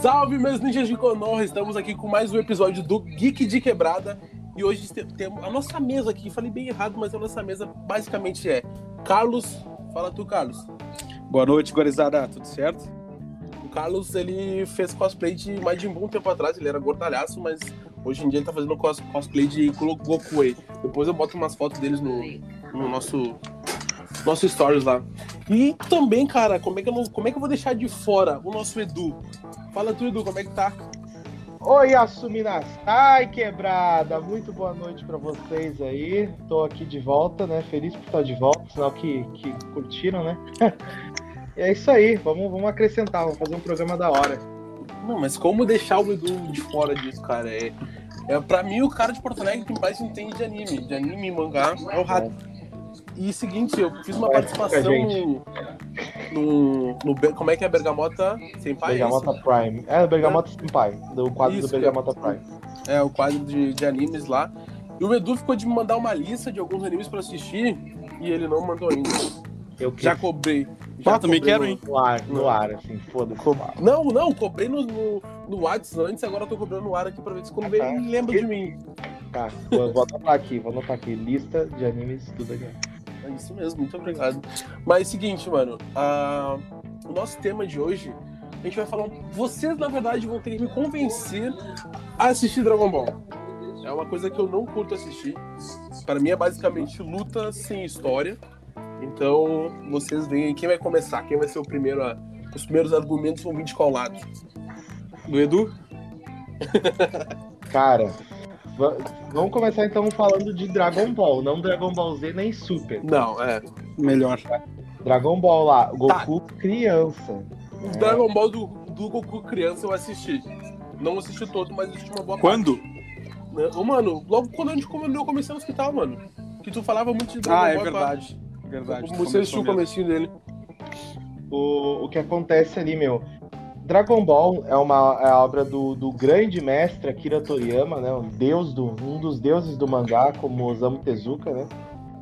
Salve, meus ninjas de Konoha! Estamos aqui com mais um episódio do Geek de Quebrada. E hoje temos a nossa mesa aqui. Falei bem errado, mas a nossa mesa basicamente é Carlos. Fala tu, Carlos. Boa noite, gorizada. Tudo certo? O Carlos, ele fez cosplay de mais de um bom tempo atrás. Ele era gordalhaço, mas hoje em dia ele tá fazendo cos cosplay de Goku. Depois eu boto umas fotos deles no, no nosso nosso stories lá. E também, cara, como é, que eu não, como é que eu vou deixar de fora o nosso Edu? Fala tu, Edu, como é que tá? Oi, Assuminas. Ai, quebrada. Muito boa noite para vocês aí. Tô aqui de volta, né? Feliz por estar de volta, sinal que, que curtiram, né? é isso aí. Vamos, vamos acrescentar, vamos fazer um programa da hora. Não, mas como deixar o Edu de fora disso, cara? É, é, pra mim, o cara de Porto Alegre que mais entende de anime. De anime e mangá é o Rato. E seguinte, eu fiz uma participação no, no, Como é que é? Bergamota Senpai? Bergamota é Prime. É, Bergamota é. Senpai, do quadro isso, do Bergamota Prime. É, o quadro de, de animes lá. E o Edu ficou de me mandar uma lista de alguns animes pra assistir e ele não mandou ainda. Eu já cobrei. Já ah, também quero, hein? No ar, no ar, assim, foda-se. Co... Não, não, cobrei no, no, no WhatsApp antes, agora eu tô cobrando no ar aqui pra ver se quando ah, tá. ele lembra de mim. Tá, vou, vou anotar aqui, vou anotar aqui. Lista de animes, tudo aqui. Isso mesmo, muito obrigado. Mas seguinte, mano, o nosso tema de hoje, a gente vai falar. Vocês, na verdade, vão ter que me convencer a assistir Dragon Ball. É uma coisa que eu não curto assistir. Para mim é basicamente luta sem história. Então, vocês veem quem vai começar, quem vai ser o primeiro a... Os primeiros argumentos vão vir de qual lado? Do Edu? Cara, Vamos começar então falando de Dragon Ball, não Dragon Ball Z nem Super. Não, é. Melhor. Dragon Ball lá, Goku tá. criança. O é. Dragon Ball do, do Goku criança eu assisti. Não assisti todo, mas assisti uma boa Quando? parte. Quando? Mano, logo quando a gente eu comecei no hospital, mano. Que tu falava muito de Dragon ah, Ball. Ah, é verdade. Pra... Verdade. Você assistiu o comecinho dele. O, o que acontece ali, meu, Dragon Ball é uma é obra do, do grande mestre Akira Toriyama, né? Um, deus do, um dos deuses do mangá, como Osamu Tezuka, né?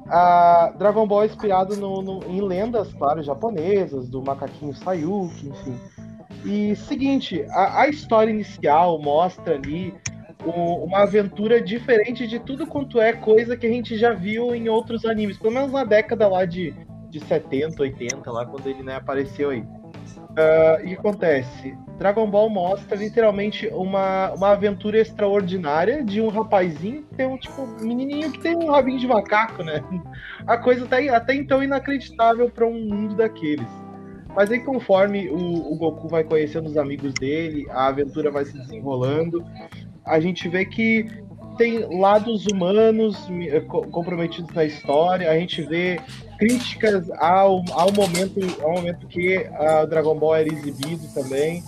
A Dragon Ball é inspirado no, no, em lendas, claro, japonesas, do macaquinho Sayuki, enfim. E seguinte, a, a história inicial mostra ali o, uma aventura diferente de tudo quanto é coisa que a gente já viu em outros animes, pelo menos na década lá de, de 70, 80, lá quando ele né, apareceu aí. Uh, e acontece? Dragon Ball mostra literalmente uma, uma aventura extraordinária de um rapazinho que tem um tipo menininho que tem um rabinho de macaco, né? A coisa até, até então inacreditável para um mundo daqueles. Mas aí conforme o, o, Goku vai conhecendo os amigos dele, a aventura vai se desenrolando, a gente vê que tem lados humanos eh, comprometidos na história, a gente vê críticas ao, ao, momento, ao momento que a Dragon Ball era exibido também.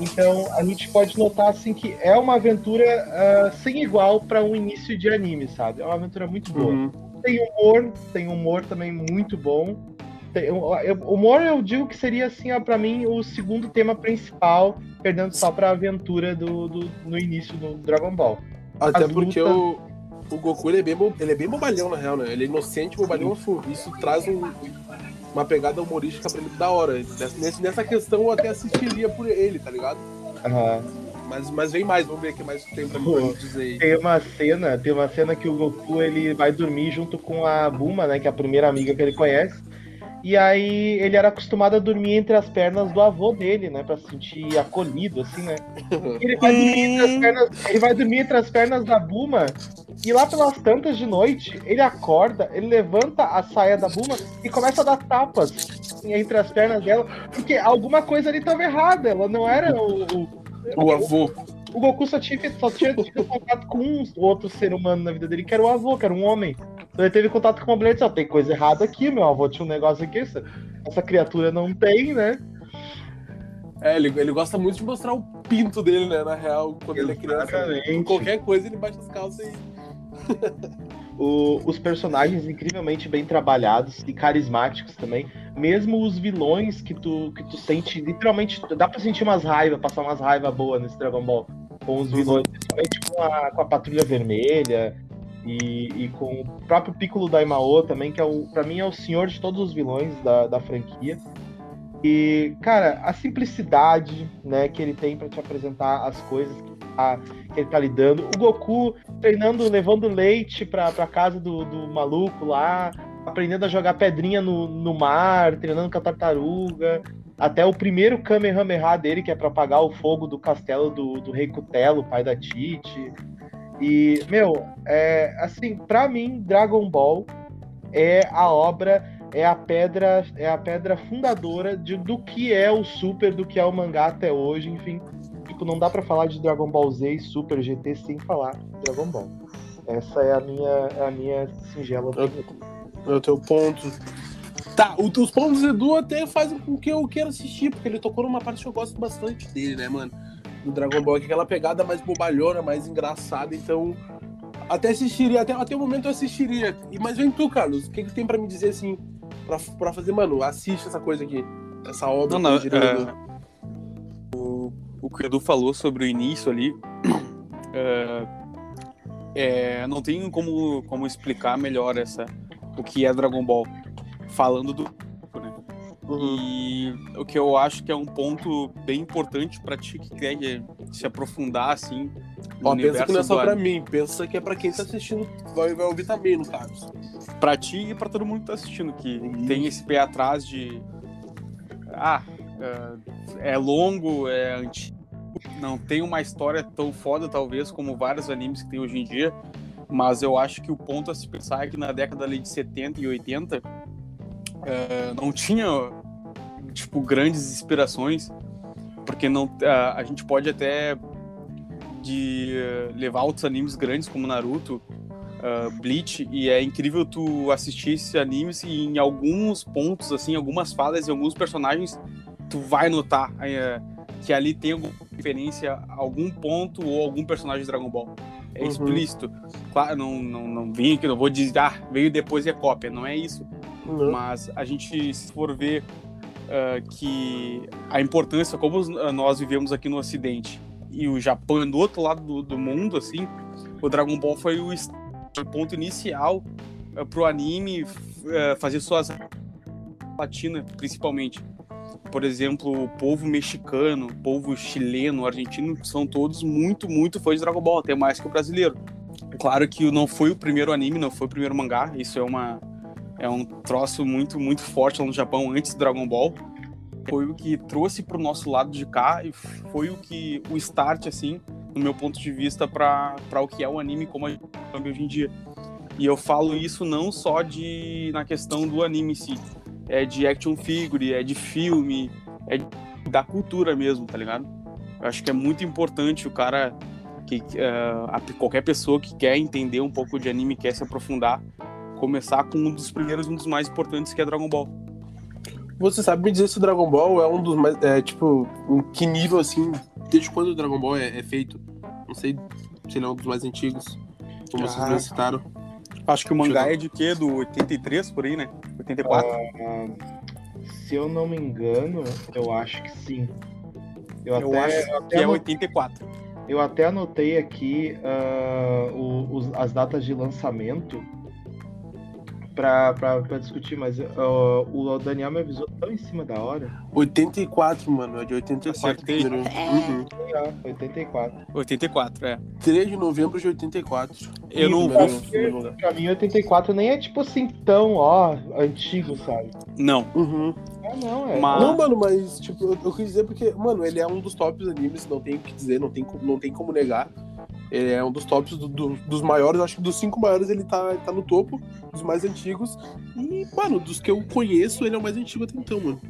Então a gente pode notar assim que é uma aventura uh, sem igual para um início de anime, sabe? É uma aventura muito boa. Uhum. Tem humor, tem humor também muito bom. Tem, eu, humor eu digo que seria assim, para mim, o segundo tema principal, perdendo só para a aventura do, do, no início do Dragon Ball. Até porque o, o Goku ele é, bem, ele é bem bobalhão, na real, né? Ele é inocente, bobalhão full. Isso traz um, uma pegada humorística pra ele da hora. Nessa, nessa questão eu até assistiria por ele, tá ligado? Uhum. Mas, mas vem mais, vamos ver o que mais tem pra Pô, dizer aí. Tem uma cena, tem uma cena que o Goku ele vai dormir junto com a Buma, né? Que é a primeira amiga que ele conhece. E aí ele era acostumado a dormir entre as pernas do avô dele, né? Pra se sentir acolhido, assim, né? E ele vai dormir entre as pernas, ele vai dormir entre as pernas da Buma. E lá pelas tantas de noite, ele acorda, ele levanta a saia da Buma e começa a dar tapas entre as pernas dela, porque alguma coisa ali estava errada. Ela não era o, o, o avô. O, Goku só tinha, só tinha tido contato com um outro ser humano na vida dele, que era o avô, que era um homem. Então ele teve contato com uma mulher e disse, oh, tem coisa errada aqui, meu avô tinha um negócio aqui, essa, essa criatura não tem, né? É, ele, ele gosta muito de mostrar o pinto dele, né? Na real, quando Exatamente. ele é criança. Qualquer coisa ele baixa as calças e. o, os personagens incrivelmente bem trabalhados e carismáticos também. Mesmo os vilões que tu, que tu sente, literalmente, dá pra sentir umas raivas, passar umas raivas boas nesse Dragon Ball. Com os vilões, principalmente com a, com a Patrulha Vermelha, e, e, com o próprio Piccolo Daimao também, que é o, pra mim é o senhor de todos os vilões da, da franquia. E, cara, a simplicidade, né, que ele tem para te apresentar as coisas que, tá, que, ele tá lidando. O Goku treinando, levando leite pra, pra casa do, do maluco lá, aprendendo a jogar pedrinha no, no mar, treinando com a tartaruga. Até o primeiro Kamehameha dele, que é para apagar o fogo do castelo do, do Rei Cutelo, pai da Tite. E, meu, é, assim, para mim, Dragon Ball é a obra, é a pedra, é a pedra fundadora de, do que é o Super, do que é o mangá até hoje, enfim. Tipo, não dá para falar de Dragon Ball Z e Super GT sem falar Dragon Ball. Essa é a minha, a minha singela opinião. É o teu ponto. Tá, os pontos do Edu até fazem com que eu queira assistir, porque ele tocou numa parte que eu gosto bastante dele, né, mano? Do Dragon Ball, que é aquela pegada mais bobalhona, mais engraçada, então. Até assistiria, até, até o momento eu assistiria. E, mas vem tu, Carlos, o que, que tem pra me dizer assim, pra, pra fazer, mano, assiste essa coisa aqui, essa obra. Não, não, é, o, o que o Edu falou sobre o início ali, é, é, não tem como, como explicar melhor essa, o que é Dragon Ball falando do né? Uhum. E o que eu acho que é um ponto bem importante para ti que quer se aprofundar assim. Ó, pensa que não é só para mim, pensa que é para quem tá assistindo, vai, vai ouvir também, no caso. Para ti e para todo mundo que tá assistindo, que tem esse pé atrás de. Ah, é, é longo, é antigo, não tem uma história tão foda, talvez, como vários animes que tem hoje em dia. Mas eu acho que o ponto a se pensar é que na década de 70 e 80 é, não tinha tipo grandes inspirações porque não a, a gente pode até de uh, levar outros animes grandes como Naruto, uh, Bleach e é incrível tu assistir esses animes e em alguns pontos assim, algumas falas e alguns personagens tu vai notar que ali tem alguma referência a algum ponto ou algum personagem de Dragon Ball. É uhum. explícito. Claro, não, não, não vim aqui, não vou dizer, ah, veio depois e é cópia. Não é isso. Uhum. Mas a gente, se for ver uh, que a importância, como nós vivemos aqui no Ocidente e o Japão é do outro lado do, do mundo, assim, o Dragon Ball foi o, o ponto inicial uh, pro anime uh, fazer suas latina, principalmente. Por exemplo, o povo mexicano, o povo chileno, argentino, são todos muito, muito fãs de Dragon Ball, até mais que o brasileiro. Claro que não foi o primeiro anime, não foi o primeiro mangá, isso é uma, é um troço muito, muito forte lá no Japão antes do Dragon Ball. Foi o que trouxe para o nosso lado de cá e foi o que o start, assim, no meu ponto de vista, para o que é o anime como a gente hoje em dia. E eu falo isso não só de na questão do anime em si, é de action figure, é de filme, é da cultura mesmo, tá ligado? Eu acho que é muito importante o cara que uh, qualquer pessoa que quer entender um pouco de anime, quer se aprofundar, começar com um dos primeiros, um dos mais importantes, que é Dragon Ball. Você sabe me dizer se o Dragon Ball é um dos mais. É, tipo, em que nível assim. Desde quando o Dragon Ball é, é feito? Não sei se ele é um dos mais antigos. Como ah, vocês já citaram. Acho que o mangá é de quê? Do 83 por aí, né? 84? Uh, se eu não me engano, eu acho que sim. Eu, eu até, acho eu até que é 84. Eu até anotei aqui uh, o, os, as datas de lançamento pra, pra, pra discutir, mas uh, o Daniel me avisou tão em cima da hora. 84, mano, é de 84. É. Uhum. 84. 84, é. 3 de novembro de 84. Eu não vou. Pra mim, 84 nem é tipo assim tão, ó, antigo, sabe? Não. Uhum. Ah, não, é. Mas... Não, mano, mas, tipo, eu, eu quis dizer porque, mano, ele é um dos tops animes, não tem o que dizer, não tem, não tem como negar. Ele é um dos tops do, do, dos maiores, acho que dos cinco maiores ele tá, ele tá no topo, dos mais antigos. E, mano, dos que eu conheço, ele é o mais antigo até então, mano.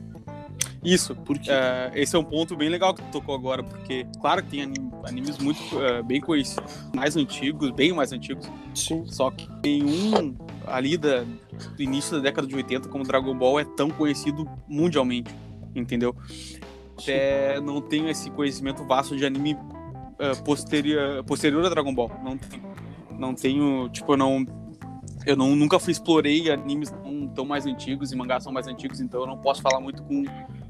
Isso, porque uh, esse é um ponto bem legal que tu tocou agora, porque, claro que tem animes muito uh, bem conhecidos, mais antigos, bem mais antigos. Sim. Só que nenhum ali da, do início da década de 80 como Dragon Ball é tão conhecido mundialmente, entendeu? Até não tenho esse conhecimento vasto de anime uh, posterior, posterior a Dragon Ball. Não, não tenho, tipo, eu não. Eu não, nunca fui explorei animes tão, tão mais antigos e mangás são mais antigos, então eu não posso falar muito com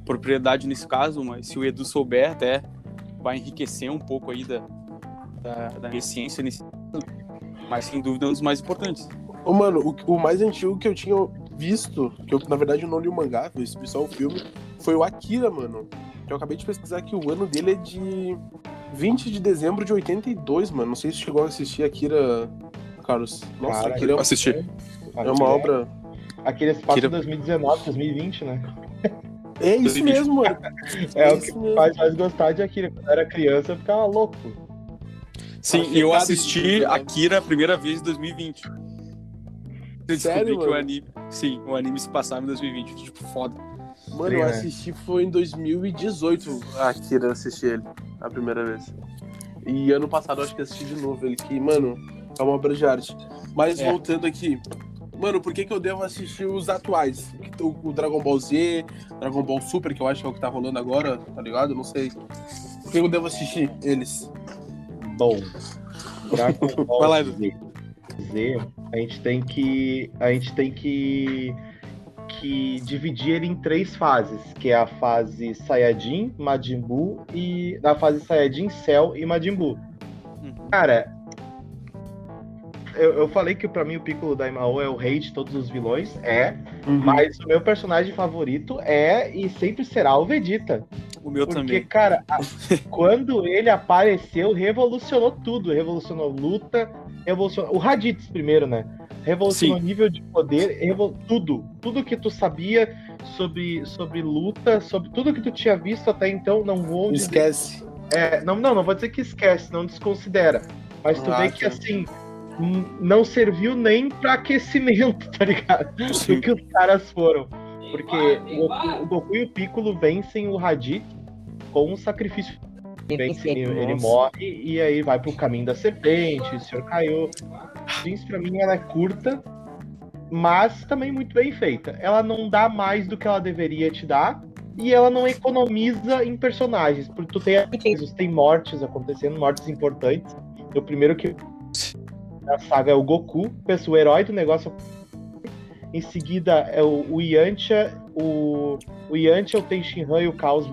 propriedade nesse caso, mas se o Edu souber, até vai enriquecer um pouco aí da, da, da ciência nesse mas sem dúvida é um dos mais importantes. Ô, mano, o, o mais antigo que eu tinha visto, que eu na verdade não li o mangá, eu vi só o filme, foi o Akira, mano. Que eu acabei de pesquisar que o ano dele é de 20 de dezembro de 82, mano. Não sei se chegou a assistir Akira, Carlos. Nossa, Cara, Akira é, Assisti. é uma obra. Aquele espaço Akira- 2019, 2020, né? É isso 2020. mesmo, mano. É o que mesmo. faz mais gostar de Akira. Quando eu era criança, eu ficava louco. Sim, Achei eu assisti né? Akira a primeira vez em 2020. Eu descobri Sério, que o mano? anime. Sim, o anime se passava em 2020. Tipo, foda. Mano, eu né? assisti foi em 2018 a Akira, eu assisti ele a primeira vez. E ano passado eu acho que assisti de novo ele, que, mano, é uma obra de arte. Mas É. voltando aqui, mano, por que, que eu devo assistir os atuais? O, o Dragon Ball Z, Dragon Ball Super, que eu acho que é o que tá rolando agora, tá ligado? Não sei. Por que eu devo assistir eles? Bom, Dragon Vai Ball lá, Z, Z, a gente tem que a gente tem que que dividir ele em três fases, que é a fase Saiyajin, Majin Buu e na fase Saiyajin, Cell e Majin Buu. Uhum. Cara, eu, eu falei que pra mim o Piccolo Daimao é o rei de todos os vilões, é, mas o meu personagem favorito é e sempre será o Vegeta. O meu Porque, também. cara, a- quando ele apareceu, revolucionou tudo. Revolucionou luta, revolucionou. O Raditz primeiro, né? Revolucionou nível de poder, revol... tudo. Tudo que tu sabia sobre, sobre luta, sobre tudo que tu tinha visto até então, não vou dizer. Esquece. É, não, não, não vou dizer que esquece, não desconsidera. Mas tu Ah, vê que tá. assim. n- Não serviu nem pra aquecimento, tá ligado? Sim. Do que os caras foram. Porque o Goku, o Goku e o Piccolo vencem o Raditz com um sacrifício. Vence, ele, morre e aí vai pro caminho da serpente, o senhor caiu. Jeans pra mim ela é curta, mas também muito bem feita. Ela não dá mais do que ela deveria te dar e ela não economiza em personagens, porque tu tem tem mortes acontecendo, mortes importantes. O primeiro que na saga é o Goku, pensa o herói do negócio. Em seguida é o, o Yantia, o, o Yantia, o Tenshinhan e o Caos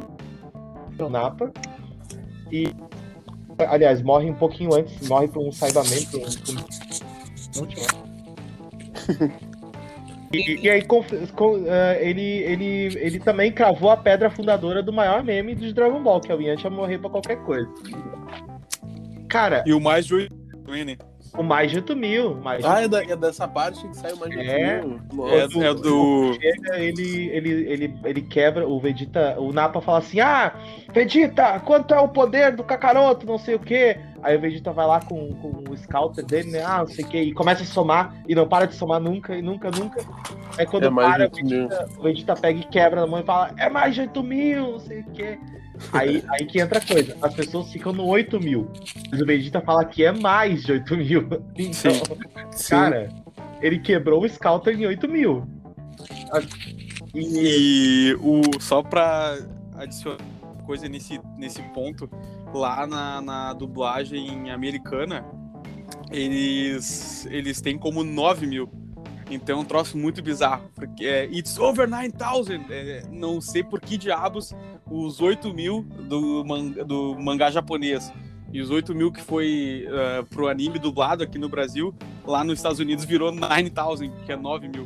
o Napa. E aliás, morre um pouquinho antes, morre por um saibamento, um, um-. E, e aí conf- com- eh, ele, ele, ele também cravou a pedra fundadora do maior meme de Dragon Ball, que é o Yantia morrer pra qualquer coisa. Cara, E o mais 8 também, né? O mais de 8 mil, mais de Ah, é, da- é dessa parte que saiu mais de É. mil. É, Nossa. é do. chega, ele, ele, ele, ele quebra, o Vegeta, o Napa fala assim, ah, Vegeta, quanto é o poder do Kakaroto, não sei o quê. Aí o Vegeta vai lá com, com o Scouter dele, né, ah, não sei o quê, e começa a somar, e não para de somar nunca, e nunca, nunca. Aí quando É mais para, de 8 mil. o Vegeta pega e quebra na mão e fala, é mais de 8 mil, não sei o quê. Aí, aí que entra a coisa, as pessoas ficam no 8 mil, mas o Vegeta fala que é mais de 8 mil. Então, Sim. Sim. cara, ele quebrou o Scouter em 8 mil. E E o, só pra adicionar coisa nesse, nesse ponto, lá na, na dublagem americana, eles, eles têm como 9 mil. Então é um troço muito bizarro. Porque é It's over 9000. É, não sei por que diabos os 8 mil do, do mangá japonês e os 8 mil que foi uh, pro anime dublado aqui no Brasil, lá nos Estados Unidos virou 9000, que é 9 mil.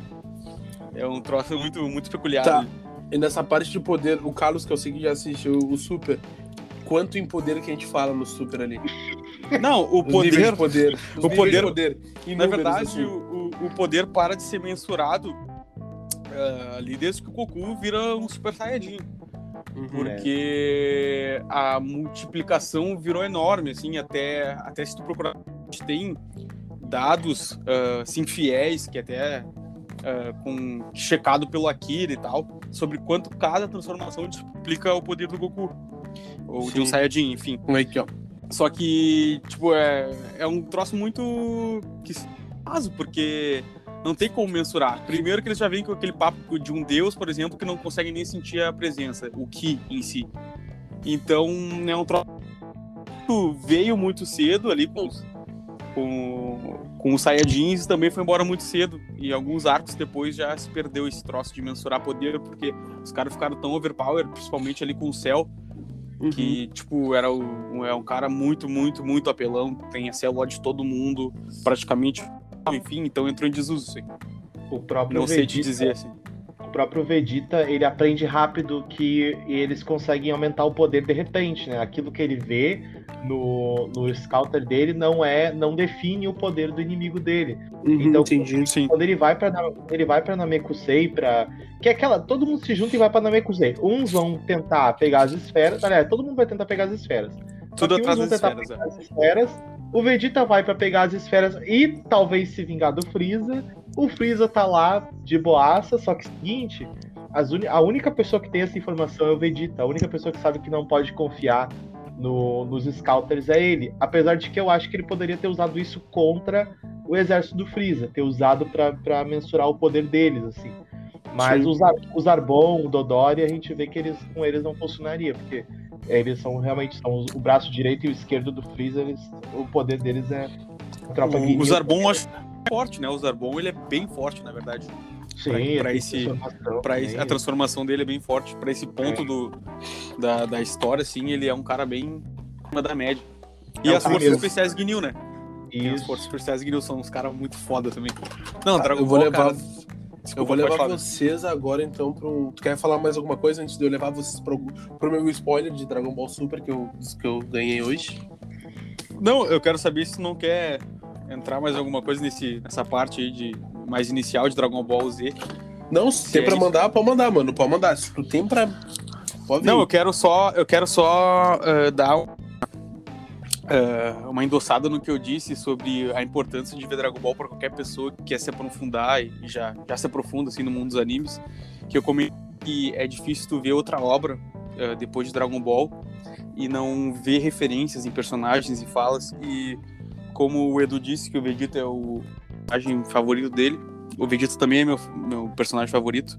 É um troço muito, muito peculiar. Tá. né? E nessa parte de poder, o Carlos, que eu sei que já assistiu o Super, quanto em poder que a gente fala no Super ali? Não, o poder, poder. O poder- poder. Na verdade, assim. o, o- poder para de ser mensurado ah, ali desde que o Goku vira um Super Saiyajin. Uhum. Porque a multiplicação virou enorme, assim, até, até se tu procurar, a gente tem dados, ah, assim, fiéis, que até ah, com, checado pelo Akira e tal, sobre quanto cada transformação multiplica o poder do Goku. Ou de um Sim. Saiyajin, enfim. Que, ó? Só que, tipo, é, é um troço muito que caso, porque não tem como mensurar. Primeiro que eles já vêm com aquele papo de um deus, por exemplo, que não consegue nem sentir a presença, o ki em si. Então, é um troço que veio muito cedo ali com com, com os Saiyajins e também foi embora muito cedo. E alguns arcos depois já se perdeu esse troço de mensurar poder, porque os caras ficaram tão overpowered, principalmente ali com o Cell, Uhum. que, tipo, era o, é um cara muito, muito, muito apelão, tem a célula de todo mundo, praticamente, enfim, então entrou em desuso, assim. o próprio Não sei te Vegeta, dizer, assim. o próprio Vegeta, ele aprende rápido que eles conseguem aumentar o poder de repente, né? Aquilo que ele vê no, no scouter dele não é, não define o poder do inimigo dele. Uhum, Então, entendi. Sim. Quando ele vai para ele vai para Namekusei para que é aquela, todo mundo se junta e vai para Namekusei. Uns vão tentar pegar as esferas, aliás, todo mundo vai tentar pegar as esferas. Tudo atrás das esferas, pegar as esferas. O Vegeta vai pra pegar as esferas e talvez se vingar do Freeza. O Freeza tá lá de boaça, só que seguinte, as uni- a única pessoa que tem essa informação é o Vegeta. A única pessoa que sabe que não pode confiar no- nos Scouters é ele. Apesar de que eu acho que ele poderia ter usado isso contra o exército do Freeza, ter usado pra- pra mensurar o poder deles, assim. Mas Sim. os, Ar- os Arbon, o Dodori, a gente vê que eles com eles não funcionaria, porque eles são realmente são os- o braço direito e o esquerdo do Freeza, eles, o poder deles é a tropa O, o Zarbon eu acho forte, né? O Zarbon ele é bem forte, na verdade. Sim, pra- ele pra tem esse- transformação Pra também. esse- a transformação dele é bem forte. Pra esse ponto É. do, da, da história, assim, ele é um cara bem acima da média. E É as forças especiais Gnil, né? E as Isso. forças especiais Gnil são uns caras muito foda também. Não, Ah, Dragon eu vou Ball, levar, cara, eu desculpa, vou levar falar. vocês agora então para um. Tu quer falar mais alguma coisa antes de eu levar vocês pro, pro meu spoiler de Dragon Ball Super que eu, que eu ganhei hoje? Não, eu quero saber se tu não quer entrar mais alguma coisa nesse, nessa parte aí de mais inicial de Dragon Ball Z. Não, se tem é pra mandar, pode mandar, mano. Pode mandar. Se tu tem pra. Pode. Não, eu quero só, eu quero só eh, dar eh, uma endossada no que eu disse sobre a importância de ver Dragon Ball para qualquer pessoa que quer se aprofundar e já, já se aprofunda assim no mundo dos animes, que eu comentei que é difícil tu ver outra obra eh, depois de Dragon Ball e não ver referências em personagens e falas e como o Edu disse que o Vegeta é o personagem favorito dele, o Vegeta também é meu, meu personagem favorito.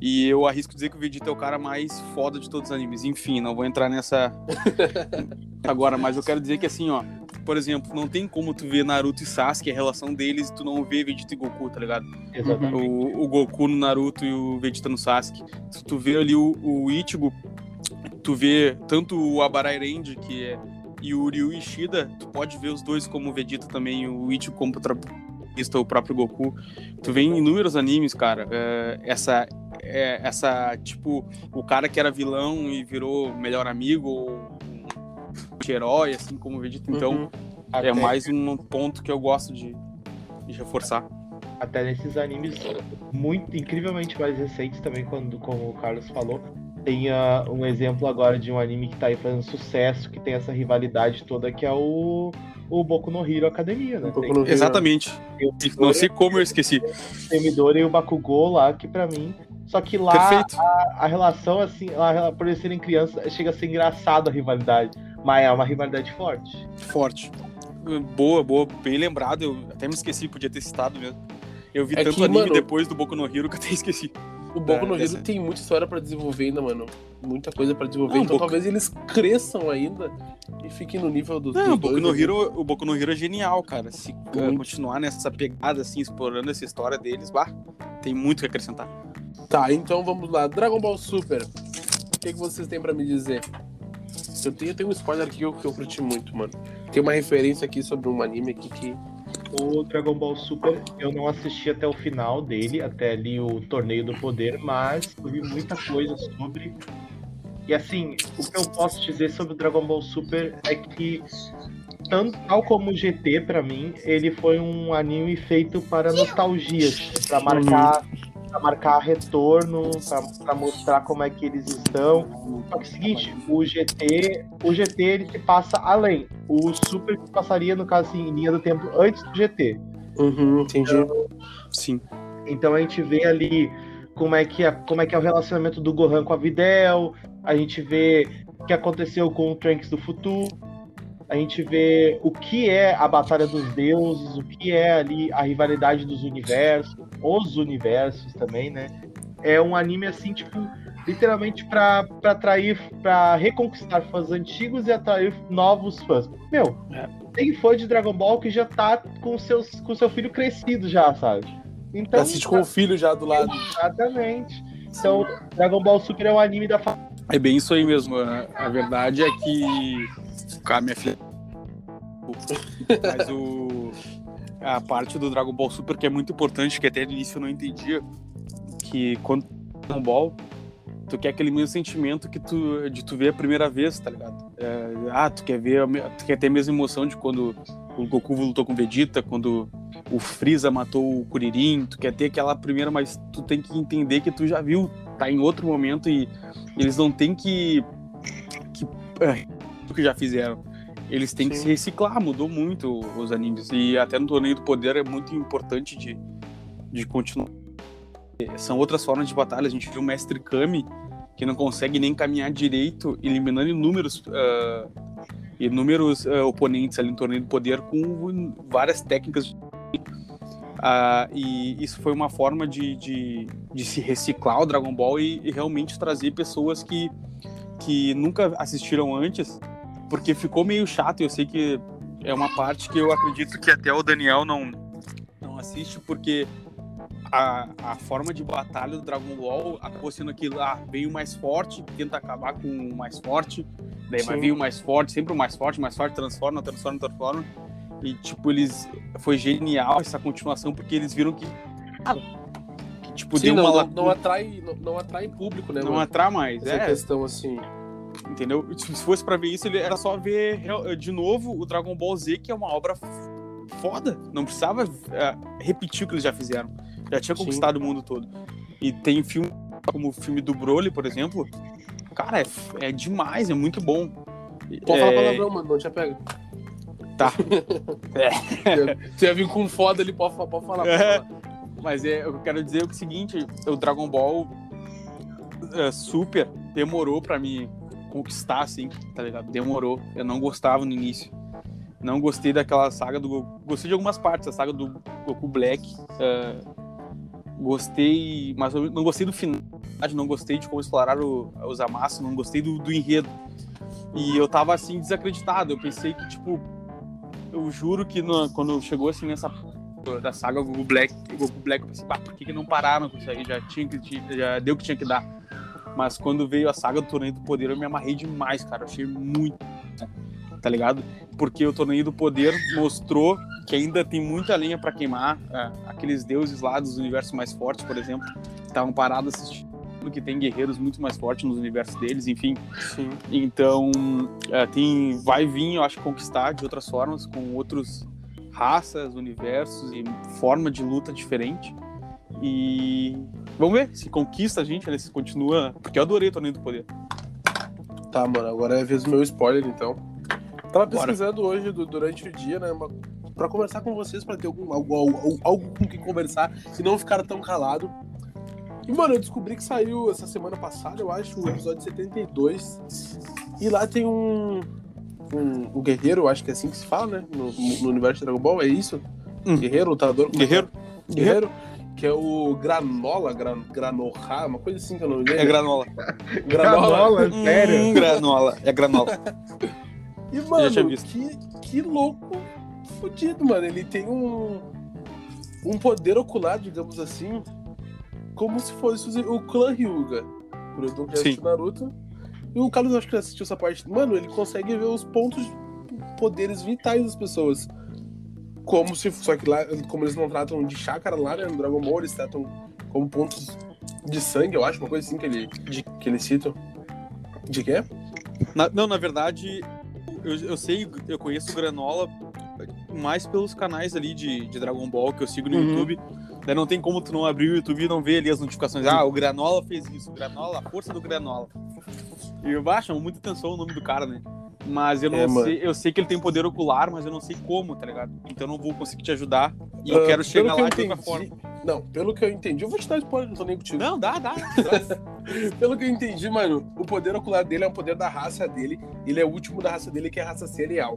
E eu arrisco dizer que o Vegeta é o cara mais foda de todos os animes. Enfim, não vou entrar nessa agora, mas eu quero dizer que assim, ó, por exemplo, não tem como tu ver Naruto e Sasuke, a relação deles, e tu não vê Vegeta e Goku, tá ligado? Exatamente. O, o Goku no Naruto e o Vegeta no Sasuke. Se tu vê ali o, o Ichigo, tu vê tanto o Abarai Range, que é, e o Ryu Ishida, tu pode ver os dois como o Vegeta também, o Ichigo como protagonista, o próprio Goku. Tu vê em inúmeros animes, cara, é, essa, é, essa, tipo, o cara que era vilão e virou melhor amigo, ou um herói, assim como o Vegeta. Então, Uhum. Até, é mais um ponto que eu gosto de, de reforçar. até nesses animes muito incrivelmente mais recentes também, quando, como o Carlos falou. Tem ah, um exemplo agora de um anime que tá aí fazendo sucesso, que tem essa rivalidade toda, que é o, o Boku no Hero Academia, né? Exatamente. tem o Não sei como eu esqueci. tem o Midori e o Bakugou lá, que pra mim. Só que lá Perfeito. a relação, assim, lá, por eles serem crianças, chega a ser engraçado a rivalidade. Mas é uma rivalidade forte. Forte. Boa, boa, bem lembrado. Eu até me esqueci, podia ter citado mesmo. Eu vi É tanto que, anime mano, depois do Boku no Hero que eu até esqueci. O Boku É, no Hero dessa- tem muita história pra desenvolver ainda, mano. Muita coisa pra desenvolver. Não, então Boku- talvez eles cresçam ainda e fiquem no nível dos, Não, dos o Boku dois no. Hero, o Boku no Hero é genial, cara. Se uh, Muito. continuar nessa pegada, assim, explorando essa história deles, bah, tem muito o que acrescentar. Tá, então vamos lá. Dragon Ball Super. O que, que vocês têm pra me dizer? Eu tenho, eu tenho um spoiler aqui que eu, que eu curti muito, mano. Tem uma referência aqui sobre um anime aqui que. O Dragon Ball Super, eu não assisti até o final dele, até ali o Torneio do Poder, mas eu vi muita coisa sobre. E assim, o que eu posso dizer sobre o Dragon Ball Super é que, tanto, tal como o GT, pra mim, ele foi um anime feito para nostalgia, para marcar, pra marcar retorno, pra, pra mostrar como é que eles estão. Só que é o seguinte, o GT, o GT ele se passa além. O Super passaria, no caso, assim, em linha do tempo antes do GT. Uhum, entendi. Sim. Então a gente vê ali como é que é, como é, que é o relacionamento do Gohan com a Videl, a gente vê o que aconteceu com o Trunks do futuro, a gente vê o que é a Batalha dos Deuses, o que é ali a rivalidade dos universos, os universos também, né? É um anime assim, tipo, literalmente pra, pra atrair, pra reconquistar fãs antigos e atrair novos fãs. Meu, É. tem fã de Dragon Ball que já tá com, seus, com seu filho crescido já, sabe? Então, Assiste com o filho já do lado. Exatamente. Então, Dragon Ball Super é um anime da É bem isso aí mesmo. A, a verdade é que. Cara, minha filha. Mas o. A parte do Dragon Ball Super que é muito importante, que até no início eu não entendia, que quando Dragon Ball, tu quer aquele mesmo sentimento que tu de tu ver a primeira vez, tá ligado? É, ah, tu quer ver, tu quer ter a mesma emoção de quando o Goku lutou com o Vegeta, quando o Freeza matou o Kuririn, tu quer ter aquela primeira, mas tu tem que entender que tu já viu, tá em outro momento e eles não tem que que é, o que já fizeram. Eles têm Sim. que se reciclar, mudou muito os animes e até no torneio do poder é muito importante de de continuar. São outras formas de batalha. A gente viu o Mestre Kami que não consegue nem caminhar direito, eliminando inúmeros uh, inúmeros uh, oponentes ali no torneio do poder com várias técnicas. Uh, e isso foi uma forma de, de, de, se reciclar o Dragon Ball e, e, realmente trazer pessoas que, que nunca assistiram antes, porque ficou meio chato. Eu sei que é uma parte que eu acredito que até o Daniel não, não assiste, porque a, a forma de batalha do Dragon Ball acabou sendo aquilo, ah, veio mais forte, tenta acabar com o mais forte, daí vai vir o mais forte, sempre o mais forte, mais forte, transforma, transforma, transforma. E, tipo, eles. Foi genial essa continuação, porque eles viram que. Cara, que tipo, Sim, deu não, uma. Não, não atrai, não, não, atrai público, né? Não mano? atrai mais, essa é. questão assim. Entendeu? Se fosse pra ver isso, ele era só ver de novo o Dragon Ball Z, que é uma obra foda. Não precisava uh, repetir o que eles já fizeram. Já tinha conquistado Sim. o mundo todo. E tem filme como o filme do Broly, por exemplo. Cara, é, é demais, é muito bom. Pode é... falar palavrão, mano, não te apega. Tá. é. Você ia vir com foda ali, pode, pode falar. Pode é. falar. Mas é, eu quero dizer o seguinte, o Dragon Ball é, Super demorou pra me conquistar, assim, tá ligado? Demorou. Eu não gostava no início. Não gostei daquela saga do Goku. Gostei de algumas partes, a saga do Goku Black. Uh, Gostei, mas não gostei do final, não gostei de como exploraram os amassos, não gostei do, do enredo. E eu tava assim desacreditado. Eu pensei que, tipo, eu juro que no, quando chegou assim nessa da saga Goku Black, Goku Black, eu pensei, por que, que não pararam com isso aí? Já tinha que já deu o que tinha que dar. Mas quando veio a saga do Torneio do Poder, eu me amarrei demais, cara. Eu achei muito tá ligado? Porque o Torneio do Poder mostrou que ainda tem muita lenha para queimar. É, aqueles deuses lá dos universos mais fortes, por exemplo, estavam parados assistindo que tem guerreiros muito mais fortes nos universos deles, enfim. Sim. Então, é, tem vai vir, eu acho, conquistar de outras formas, com outros raças, universos e forma de luta diferente. E vamos ver se conquista a gente, né? Se continua. Porque eu adorei o Torneio do Poder. Tá, mano, agora é a vez do meu spoiler, então. Tava pesquisando Bora. hoje durante o dia, né? Pra conversar com vocês, pra ter algum, algo, algo, algo com quem conversar e não ficar tão calado. E, mano, eu descobri que saiu essa semana passada, eu acho, o episódio 72. E lá tem um. Um, um guerreiro, acho que é assim que se fala, né? No, no universo de Dragon Ball, é isso? Hum. Guerreiro, lutador. É guerreiro. É? Guerreiro. Que é o Granola, gran, Granoha, uma coisa assim que eu não lembro. É Granola. granola, granola sério? Hum, granola, é Granola. E, mano, que, que louco fodido, mano. Ele tem um, um poder ocular, digamos assim, como se fosse o clã Ryuga. O Edu que assistiu Naruto. E o Carlos acho que assistiu essa parte. Mano, ele consegue ver os pontos, poderes vitais das pessoas. Como se. Só que lá, como eles não tratam de chácara lá, né? No Dragon Ball, eles tratam como pontos de sangue, eu acho, uma coisa assim que ele, de, que eles citam. De quê? Na, não, na verdade, eu, eu sei, eu conheço o Granola mais pelos canais ali de, de Dragon Ball que eu sigo no uhum. YouTube. Daí não tem como tu não abrir o YouTube e não ver ali as notificações. Ah, o Granola fez isso, o Granola, a força do Granola. E eu acho muito atenção o nome do cara, né? Mas eu não é, sei, eu sei que ele tem poder ocular, mas eu não sei como, tá ligado? Então eu não vou conseguir te ajudar. E uh, eu quero chegar lá de qualquer forma. Não, pelo que eu entendi, eu vou te dar spoiler, não tô nem contigo. Não, dá, dá. pelo que eu entendi, mano, o poder ocular dele é um poder da raça dele. Ele é o último da raça dele, que é a raça serial.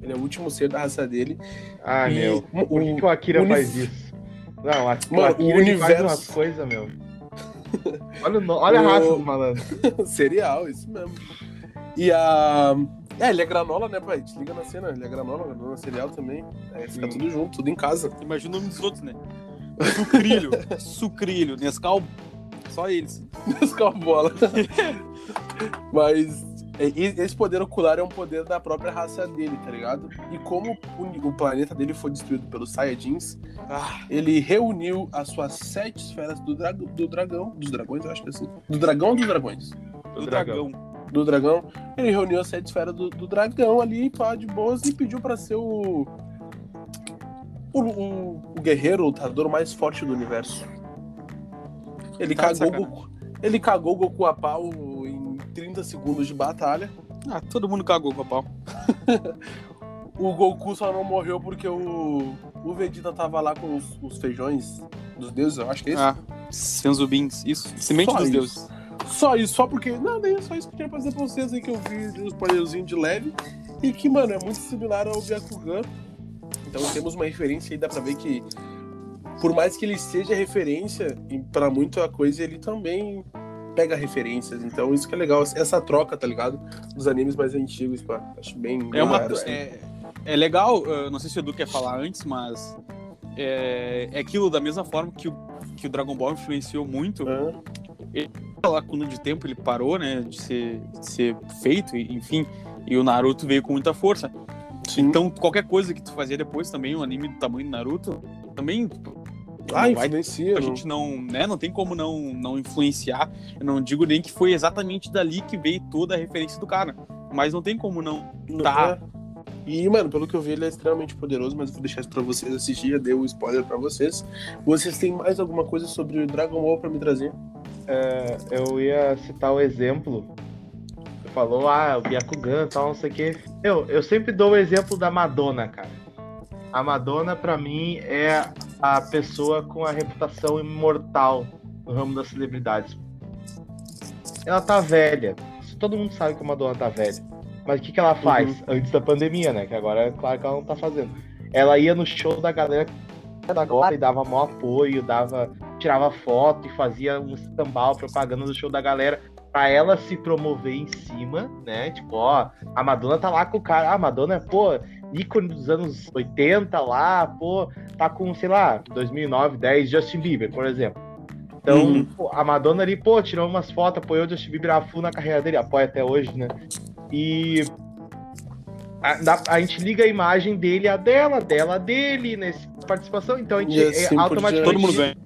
Ele é o último ser da raça dele. Ah, e meu. Por que, o Akira unif... faz isso? Não, a, mano, o Akira o universo... faz umas coisas, meu. Olha, o... Olha o... a raça do malandro. serial, isso mesmo. E a. É, ele é granola, né, pai? Te liga na cena, ele é granola, granola cereal também. É, fica tudo junto, tudo em casa. Imagina o nome dos outros, né? Sucrilho, sucrilho, Nescau, só eles. Nescau bola. Mas, Esse poder ocular é um poder da própria raça dele, tá ligado? E como o planeta dele foi destruído pelos Saiyajins, ah. ele reuniu as suas sete esferas do, dra do dragão. Dos dragões, eu acho que é assim. Do dragão ou dos dragões? Do, do dragão. Do dragão. Ele reuniu as sete esferas do, do dragão ali, pá, de boas, e pediu para ser o. O, o, o guerreiro, o lutador mais forte do universo. Ele tá cagou Goku. Ele cagou o Goku a pau em 30 segundos de batalha. Ah, todo mundo cagou com a pau. o Goku só não morreu porque o, o Vegeta tava lá com os, os feijões dos deuses, eu acho que é isso. Ah, Senzubins, isso. Semente só dos isso. deuses. Só isso, só porque. Não, nem é só isso que eu tinha pra dizer pra vocês aí que eu vi um spoilerzinho de leve. E que, mano, é muito similar ao Byakugan. Então temos uma referência aí, dá pra ver que por mais que ele seja referência para muita coisa, ele também pega referências. Então isso que é legal, essa troca, tá ligado? Dos animes mais antigos, pá. Acho bem. É, uma, assim. é, é legal, não sei se o Edu quer falar antes, mas é, é aquilo da mesma forma que o, que o Dragon Ball influenciou muito. Ah. Ele, lacuna de tempo ele parou, né, de ser, de ser feito, enfim, e o Naruto veio com muita força. Sim. Então, qualquer coisa que tu fazia depois também, um anime do tamanho do Naruto, também ah, influencia. A gente não, né, não tem como não, não influenciar. Eu não digo nem que foi exatamente dali que veio toda a referência do cara. Mas não tem como não tá. É. E, mano, pelo que eu vi, ele é extremamente poderoso, mas vou deixar isso pra vocês assistir, já dei o um spoiler pra vocês. Vocês têm mais alguma coisa sobre o Dragon Ball pra me trazer? É, eu ia citar o exemplo. Você falou, ah, o Byakugan e tal, não sei o quê. Eu, eu sempre dou o exemplo da Madonna, cara. A Madonna, para mim, é a pessoa com a reputação imortal no ramo das celebridades. Ela tá velha. Todo mundo sabe que a Madonna tá velha. Mas o que, que ela faz uhum. antes da pandemia, né? Que agora é claro que ela não tá fazendo. Ela ia no show da galera agora e dava maior apoio, dava, tirava foto e fazia um escambau, propaganda do show da galera pra ela se promover em cima, né? Tipo, ó, a Madonna tá lá com o cara. Ah, a Madonna, pô, ícone dos anos 80 lá, pô, tá com, sei lá, 2009, 10, Justin Bieber, por exemplo. Então, uhum. pô, a Madonna ali, pô, tirou umas fotos, apoiou o Justin Bieber a full na carreira dele, apoia até hoje, né? E a, a, gente liga a imagem dele a dela, dela a dele, nessa participação, então a gente assim é, automaticamente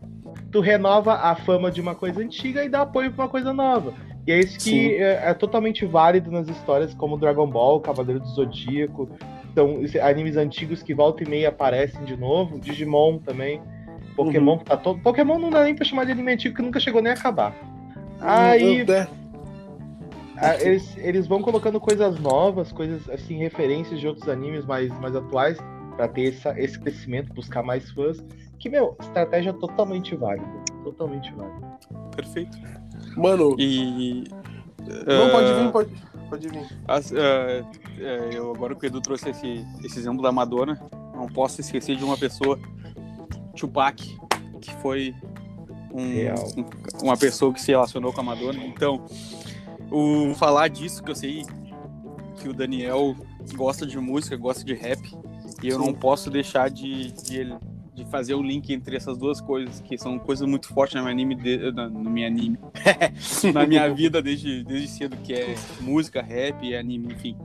tu renova a fama de uma coisa antiga e dá apoio pra uma coisa nova. E é isso que é, é, totalmente válido nas histórias como Dragon Ball, Cavaleiro do Zodíaco, então, animes antigos que volta e meia aparecem de novo, Digimon também, Pokémon uhum. tá todo. Pokémon não dá nem pra chamar de anime antigo que nunca chegou nem a acabar. Aí. eles, eles vão colocando coisas novas, coisas assim, referências de outros animes mais, mais atuais, para ter essa, esse crescimento, buscar mais fãs. Que, meu, estratégia totalmente válida. Totalmente válida. Perfeito. Mano. E. Não, uh... pode vir, pode, pode vir. As, uh, eu agora que o Edu trouxe esse, esse exemplo da Madonna, não posso esquecer de uma pessoa, Tupac, que foi um, um, uma pessoa que se relacionou com a Madonna. Então, o falar disso que eu sei que o Daniel gosta de música, gosta de rap, e eu Sim. não posso deixar de, de, de, fazer o link entre essas duas coisas, que são coisas muito fortes na minha anime, de, na, no minha anime, na minha vida desde, desde cedo, que é música, rap e anime, enfim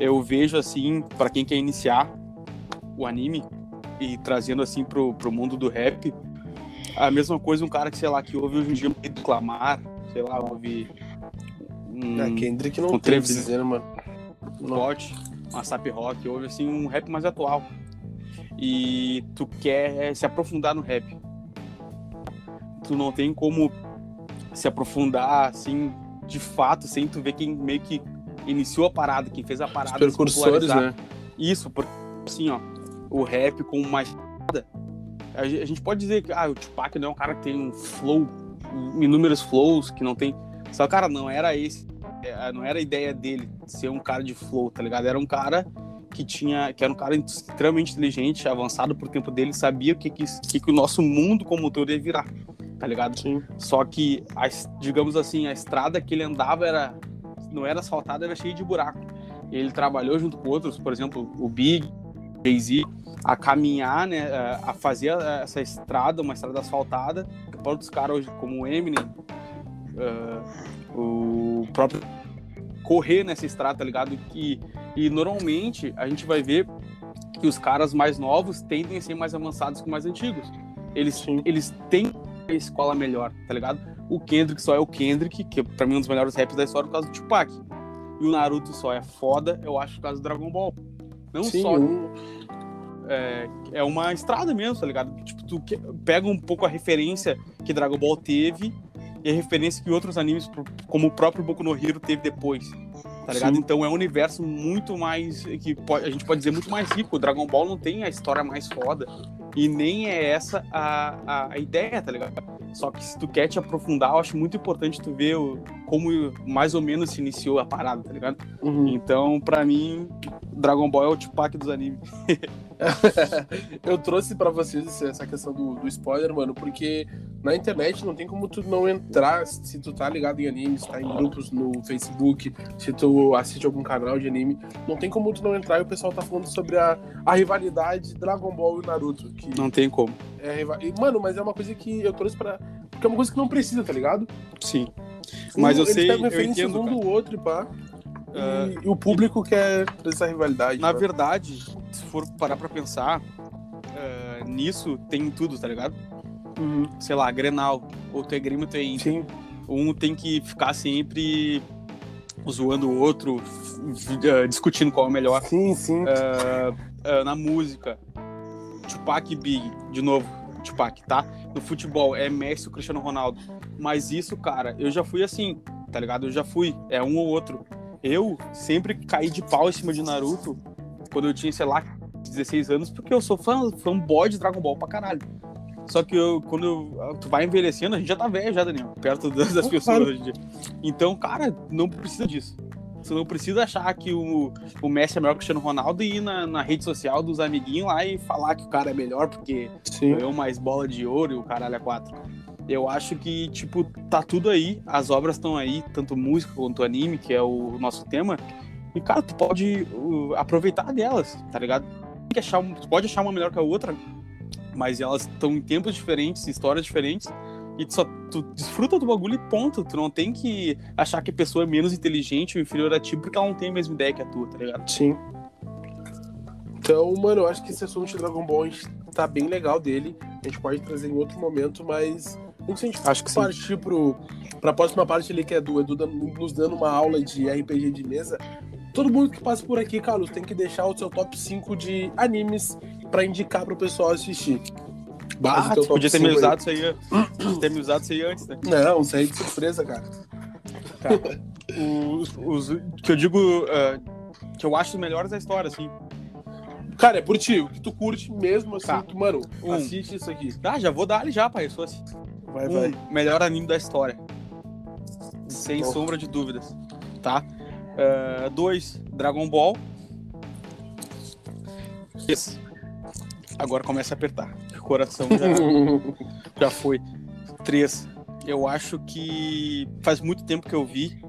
eu vejo assim, para quem quer iniciar o anime e trazendo assim pro, pro mundo do rap, a mesma coisa um cara que, sei lá, que ouve hoje em dia reclamar, sei lá, ouve um, é, Kendrick não um tem dizendo, mano. Bot, uma sap rock, ouve assim um rap mais atual. E tu quer se aprofundar no rap. Tu não tem como se aprofundar assim de fato sem tu ver quem meio que iniciou a parada, quem fez a parada. Os precursores, né? Isso, porque assim, ó, o rap com mais. A gente pode dizer que ah, o Tupac não é um cara que tem um flow, inúmeros flows, que não tem. Só, cara, não era esse. É, não era a ideia dele ser um cara de flow, tá ligado? Era um cara que tinha. que era um cara extremamente inteligente, avançado por tempo dele, sabia o que, que, que o nosso mundo como todo ia virar, tá ligado? Sim. Só que, a, digamos assim, a estrada que ele andava era não era asfaltada, era cheia de buraco. Ele trabalhou junto com outros, por exemplo, o Big, Jay-Z, a caminhar, né, a fazer essa estrada, uma estrada asfaltada, para outros caras hoje, como o Eminem, uh, o próprio correr nessa estrada, tá ligado? E, e normalmente a gente vai ver que os caras mais novos tendem a ser mais avançados que os mais antigos. Eles, eles têm a escola melhor, tá ligado? O Kendrick só é o Kendrick, que pra mim é um dos melhores raps da história por causa do Tupac. E o Naruto só é foda, eu acho, por causa do Dragon Ball. Não Sim, só. um- É, é uma estrada mesmo, tá ligado? Tipo, tu pega um pouco a referência que Dragon Ball teve e a referência que outros animes, como o próprio Boku no Hero, teve depois. Tá ligado? Sim. Então é um universo muito mais. que pode- a gente pode dizer muito mais rico. O Dragon Ball não tem a história mais foda. E nem é essa a, a, a ideia, tá ligado? Só que se tu quer te aprofundar, eu acho muito importante tu ver o- como mais ou menos se iniciou a parada, tá ligado? Uhum. Então, pra mim, Dragon Ball é o Tupac dos animes. eu trouxe pra vocês essa questão do, do spoiler, mano, porque na internet não tem como tu não entrar se tu tá ligado em anime, se tá em grupos no Facebook, se tu assiste algum canal de anime, não tem como tu não entrar e o pessoal tá falando sobre a, a rivalidade Dragon Ball e Naruto. Que Não tem como. é e, Mano, mas é uma coisa que eu trouxe pra. Porque é uma coisa que não precisa, tá ligado? Sim. Mas eu Eles sei, pegam eu entendo, um cara. do outro e pá. E, e o público quer essa rivalidade. Na né? verdade, se for parar pra pensar, ah, nisso tem tudo, tá ligado? Uhum. Sei lá, Grenal, ou tu é Grêmio, tu é Inter. Sim. Um tem que ficar sempre zoando o outro, ah, discutindo qual é o melhor. Sim, sim. Ah, na música, Tupac e Big, de novo, Tupac, tá? No futebol, é Messi e Cristiano Ronaldo. Mas isso, cara, eu já fui assim, tá ligado? Eu já fui, é um ou outro. Eu sempre caí de pau em cima de Naruto quando eu tinha, sei lá, 16 anos, porque eu sou fã, fanboy de Dragon Ball pra caralho. Só que eu, quando eu- tu vai envelhecendo, a gente já tá velho já, Daniel, perto das, das pessoas hoje em dia. Então, cara, não precisa disso. Você não precisa achar que o, o Messi é melhor que o Cristiano Ronaldo e ir na, na rede social dos amiguinhos lá e falar que o cara é melhor porque Sim. ganhou mais bola de ouro e o caralho é quatro. Eu acho que, tipo, tá tudo aí, as obras estão aí, tanto música quanto anime, que é o nosso tema. E, cara, tu pode uh, aproveitar delas, tá ligado? Tem que achar, tu pode achar uma melhor que a outra, mas elas estão em tempos diferentes, histórias diferentes, e tu só tu desfruta do bagulho e ponto. Tu não tem que achar que a pessoa é menos inteligente ou inferior a ti porque ela não tem a mesma ideia que a tua, tá ligado? Sim. Então, mano, eu acho que esse assunto de Dragon Ball a gente tá bem legal dele. A gente pode trazer em outro momento, mas antes de a gente Acho que sim. partir pro, pra próxima parte ali, que é do Edu dando- nos dando uma aula de RPG de mesa, todo mundo que passa por aqui, Carlos, tem que deixar o seu top 5 de animes pra indicar pro pessoal assistir. Base Ah, top podia ter 5 me aí. usado isso aí, ter me usado isso aí antes, né? Não, isso aí é de surpresa, cara. Os, os que eu digo ah, que eu acho os melhores da história, assim. Cara, é por ti, o que tu curte mesmo, assim, Tá. tu, mano, Um. assiste isso aqui. Ah, já vou dar ali já, pai. Eu sou assim. Vai, Um, vai. melhor anime da história. Sem sombra de dúvidas. Tá? Ah, dois, Dragon Ball. Três. Agora começa a apertar. O coração já, já foi. Três. Eu acho que faz muito tempo que eu vi,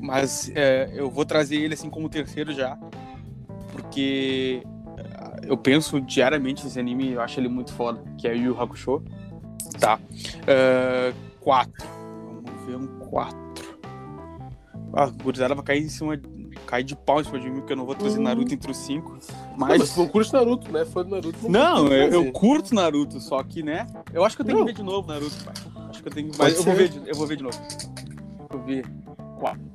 mas é, eu vou trazer ele assim como terceiro já, porque é, eu penso diariamente nesse anime, eu acho ele muito foda, que é Yu Hakusho. Tá. É, quatro. Vamos ver um quatro. Ah, a gurizada vai cair em cima, cair de pau em cima de mim, porque eu não vou trazer Hum. Naruto entre os cinco. Não, mas Mas tu não curte Naruto, né? Fã do Naruto. não, tem o que eu, eu curto Naruto, só que, né? Eu acho que eu tenho Não. que ver de novo Naruto, pai. Acho que eu tenho que. Mas eu vou, ver de, eu vou ver de novo. Vou ver. Quatro.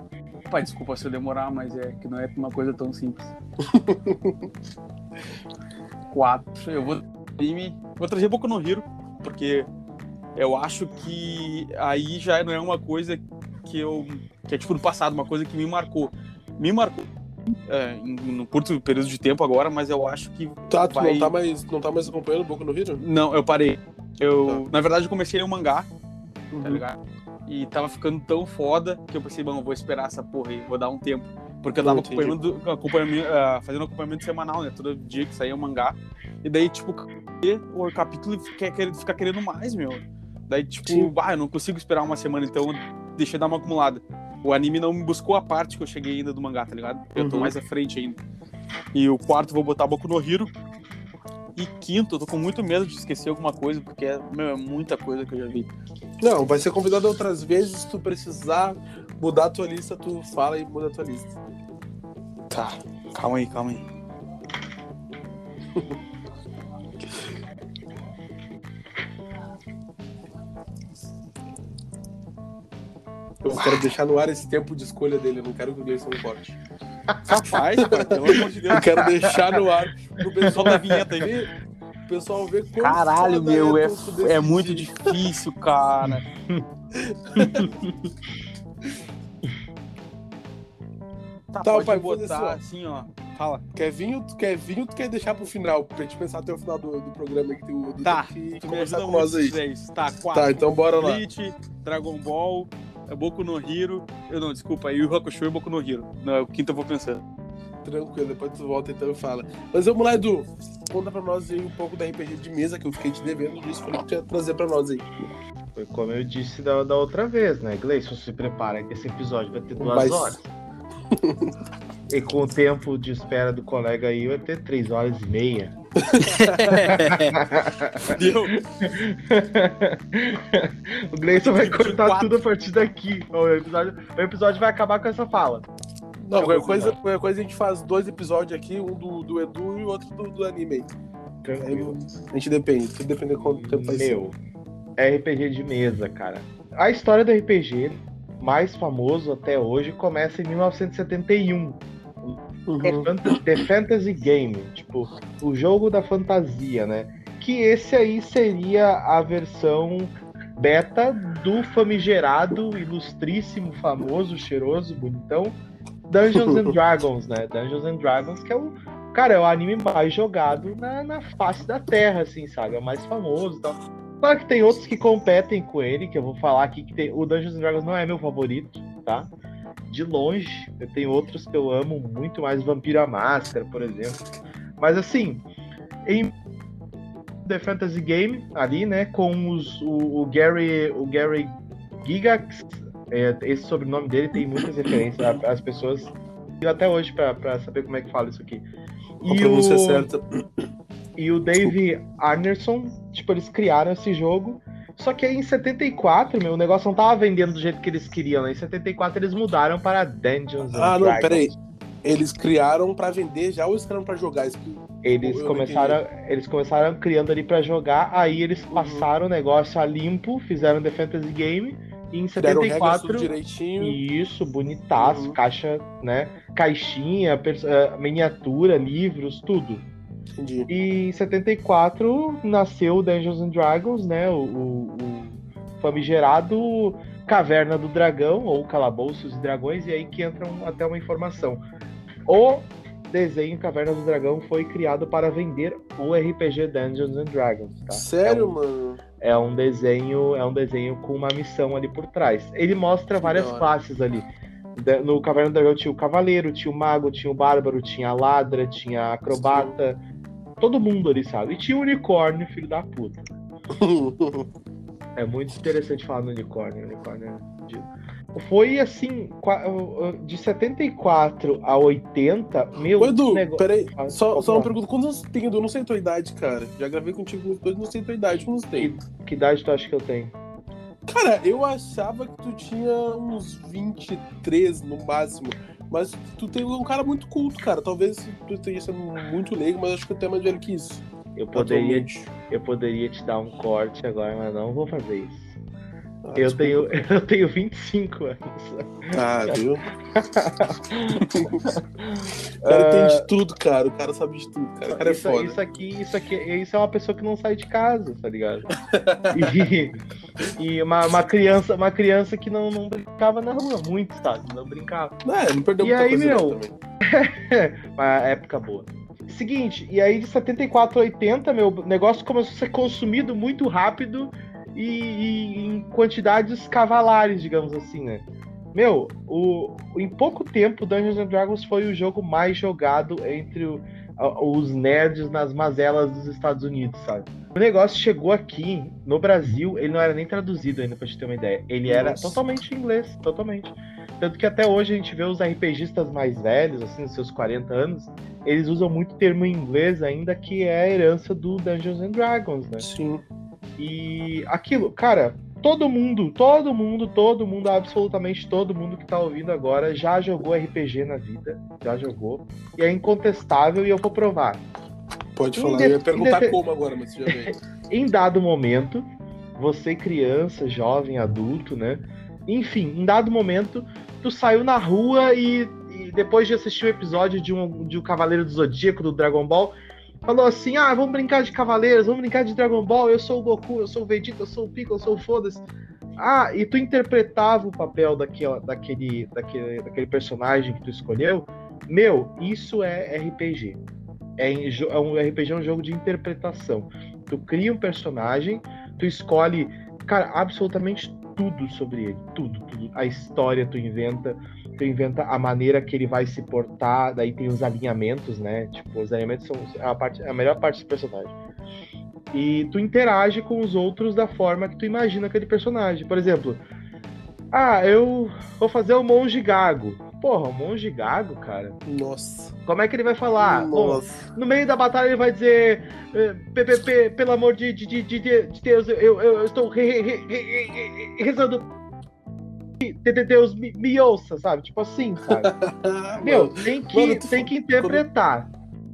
Pai, desculpa se eu demorar, mas é que não é uma coisa tão simples. Quatro. Eu vou. Vou trazer Boku no Hero, porque eu acho que aí já não é uma coisa que eu. que é tipo do passado, uma coisa que me marcou. Me marcou. É, num curto período de tempo agora, mas eu acho que Tá, tu vai- não, tá mais, não tá mais acompanhando o Boku no Hero? não, eu parei. Eu, Tá. na verdade, eu comecei a o mangá, tá Uhum. ligado? E tava ficando tão foda que eu pensei, bom, eu vou esperar essa porra aí, vou dar um tempo. Porque eu tava acompanhando, acompanhamento, ah, fazendo acompanhamento semanal, né? Todo dia que saía o mangá. E daí, tipo, o capítulo fica querendo mais, meu. Daí, tipo, Sim. ah, eu não consigo esperar uma semana, então eu deixei dar uma acumulada. O anime não me buscou a parte que eu cheguei ainda do mangá, tá ligado? Eu tô Uhum. mais à frente ainda. E o quarto vou botar Boku no Hero. E quinto, eu tô com muito medo de esquecer alguma coisa, porque é, meu, é muita coisa que eu já vi. Não, vai ser convidado outras vezes se tu precisar mudar a tua lista, tu fala e muda a tua lista. Tá, calma aí, calma aí. Eu quero deixar no ar esse tempo de escolha dele, eu não quero que o Gleison corte. Capaz, cara, pelo amor de Deus. Eu quero deixar no ar pro pessoal Solta a vinheta aí. O pessoal ver quanto Caralho, meu, é, é muito difícil, cara. Tá, Tá, pode pai, botar assim, assim, ó. Fala. Quer vinho, tu quer vinho, tu quer deixar pro final, pra gente pensar até o final do, do programa que do, Tá, que tu me conversar ajuda com nós aí. isso. Tá, quatro. Tá, então bora lá. Bleach, Dragon Ball, é Boku no Hero. Eu não, desculpa, Yu Yu Hakusho e Boku no Hero. Não, é o quinto eu vou pensando. Tranquilo, depois tu volta então e fala. Mas vamos lá, Edu. Conta pra nós aí um pouco da RPG de mesa que eu fiquei te devendo disso. Falei que tu ia trazer pra nós aí. Foi como eu disse da, da outra vez, né? Gleison, se prepara que esse episódio vai ter duas Vai- horas. e com o tempo de espera do colega aí, vai ter três horas e meia. Deu. o Gleison vai cortar tudo a partir daqui. O episódio, o episódio vai acabar com essa fala. Não, qualquer coisa, qualquer coisa a gente faz dois episódios aqui, um do, do Edu e o outro do, do anime Tranquilo. a gente depende, tudo depende de quanto tempo vai ser. Meu, RPG de mesa, cara. A história do RPG mais famoso até hoje começa em 1971. Uhum. The Fant- The Fantasy Game, tipo, o jogo da fantasia, né? Que esse aí seria a versão beta do famigerado, ilustríssimo, famoso, cheiroso, bonitão Dungeons and Dragons, né? Dungeons and Dragons, que é o. Cara, é o anime mais jogado na, na face da Terra, assim, sabe? É o mais famoso e tal. Claro que tem outros que competem com ele, que eu vou falar aqui que tem. O Dungeons and Dragons não é meu favorito, tá? De longe. Eu tenho outros que eu amo muito mais, Vampiro à Máscara, por exemplo. Mas assim, em The Fantasy Game, ali, né, com os, o, o Gary. O Gary Gigax, é, esse sobrenome dele tem muitas referências. As pessoas e até hoje pra, pra saber como é que fala isso aqui. A pronúncia o, certa. e o Dave Arneson, tipo, eles criaram esse jogo. Só que aí em 74, meu, o negócio não tava vendendo do jeito que eles queriam, né? Em 74 eles mudaram para Dungeons Ah, não, Dragons. peraí. Eles criaram pra vender já ou eles criaram pra jogar? Isso que- Eles Eu não começaram, eles começaram criando ali pra jogar, aí eles Uhum. passaram o negócio a limpo, fizeram The Fantasy Game e em Deram regras tudo 74 direitinho. isso, bonitaço, Uhum. caixa, né? Caixinha, pers- eh, miniatura, livros, tudo. Entendi. E em 74 nasceu o Dungeons and Dragons, né? O, o- o famigerado Caverna do Dragão, ou Calabouços e Dragões, e aí que entra um- até uma informação. O desenho Caverna do Dragão foi criado para vender o RPG Dungeons and Dragons, tá? Sério, É um, mano? é um desenho, é um desenho com uma missão ali por trás. Ele mostra Que várias classes ali. No Caverna do Dragão tinha o Cavaleiro, tinha o Mago, tinha o Bárbaro, tinha a Ladra, tinha a Acrobata. Todo mundo ali, sabe? E tinha o Unicórnio, filho da puta. É muito interessante falar no Unicórnio. Unicórnio é Foi assim, de 74 a 80, meu. Ô, Edu, nego- peraí. Ah, Só, só uma pergunta. Quantos anos tem, Edu? Eu não sei a tua idade, cara. Já gravei contigo dois, não sei a tua idade. Quantos tem? Que idade tu acha que eu tenho? Cara, eu achava que tu tinha uns 23 no máximo. Mas tu tem um cara muito culto, cara. Talvez tu esteja sendo muito leigo, mas acho que tu é mais velho que isso. Eu poderia, eu poderia te dar um corte agora, mas não vou fazer isso. Ah, Eu tenho, eu tenho 25 anos. Ah, viu? o cara entende tudo, cara. O cara sabe de tudo, cara. O cara é isso, foda. isso aqui, isso aqui, isso é uma pessoa que não sai de casa, tá ligado? E, e uma, uma criança, uma criança que não, não brincava na rua muito, sabe? Não brincava. Não, é, não perdeu E aí, coisa meu? Uma época boa. Seguinte, e aí de 74 a 80, meu, o negócio começou a ser consumido muito rápido e, e em quantidades cavalares, digamos assim, né? Meu, o, em pouco tempo, Dungeons and Dragons foi o jogo mais jogado entre o- os nerds nas mazelas dos Estados Unidos, sabe? O negócio chegou aqui no Brasil, ele não era nem traduzido ainda, pra te ter uma ideia. Ele era Nossa. totalmente em inglês, totalmente. Tanto que até hoje a gente vê os RPGistas mais velhos, assim, nos seus 40 anos, eles usam muito termo em inglês ainda, que é a herança do Dungeons and Dragons, né? Sim. E aquilo, cara, todo mundo, todo mundo, todo mundo, absolutamente todo mundo que tá ouvindo agora já jogou RPG na vida, já jogou, e é incontestável e eu vou provar. Pode falar, de- eu ia perguntar de- como agora, mas você já veio. Em dado momento, você criança, jovem, adulto, né? Enfim, em dado momento, tu saiu na rua e, e depois de assistir o episódio de um, de um Cavaleiro do Zodíaco, do Dragon Ball, falou assim, ah, vamos brincar de Cavaleiros, vamos brincar de Dragon Ball, eu sou o Goku, eu sou o Vegeta, eu sou o Piccolo, eu sou o Foda-se. Ah, e tu interpretava o papel daquela, daquele, daquele, daquele personagem que tu escolheu. Meu, isso é RPG. É, é um RPG é um jogo de interpretação. Tu cria um personagem, tu escolhe, cara, absolutamente tudo sobre ele. Tudo, tudo. A história tu inventa, tu inventa a maneira que ele vai se portar, daí tem os alinhamentos, né? Tipo, os alinhamentos são a, parte, a melhor parte do personagem. E tu interage com os outros da forma que tu imagina aquele personagem. Por exemplo, ah, eu vou fazer o monge gago. Porra, o monge gago, cara. Nossa. Como é que ele vai falar? Bom, Nossa. no meio da batalha ele vai dizer eh, PPP, pelo amor de, de, de, de, de Deus, eu, eu, eu estou re, re, re, re, re- rezando. De- de Deus me, me ouça, sabe? Tipo assim, sabe? Meu, tem que, Mano, tem que interpretar.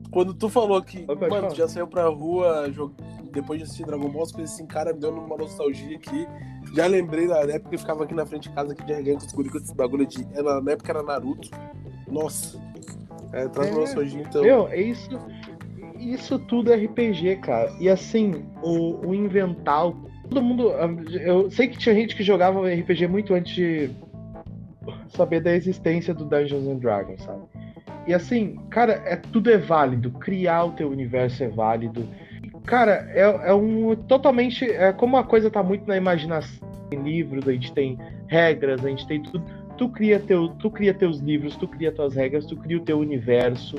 Quando tu falou que, Pode mano, falar. tu já saiu pra rua jog- depois de assistir Dragon Ball, as coisas assim, cara, me deu uma nostalgia aqui. Já lembrei da época que eu ficava aqui na frente de casa aqui de os guri com esse bagulho de. Era, na época era Naruto. Nossa. É, traz É, nostalgia, então. Meu, é isso. Isso tudo é RPG, cara. E assim, o, o inventar. Todo mundo. Eu sei que tinha gente que jogava RPG muito antes de saber da existência do Dungeons and Dragons, sabe? E assim, cara, é, tudo é válido. Criar o teu universo é válido. Cara, é, é um totalmente. É como a coisa tá muito na imaginação. Tem livros, a gente tem regras, a gente tem tudo. Tu cria, teu, tu cria teus livros, tu cria tuas regras, tu cria o teu universo.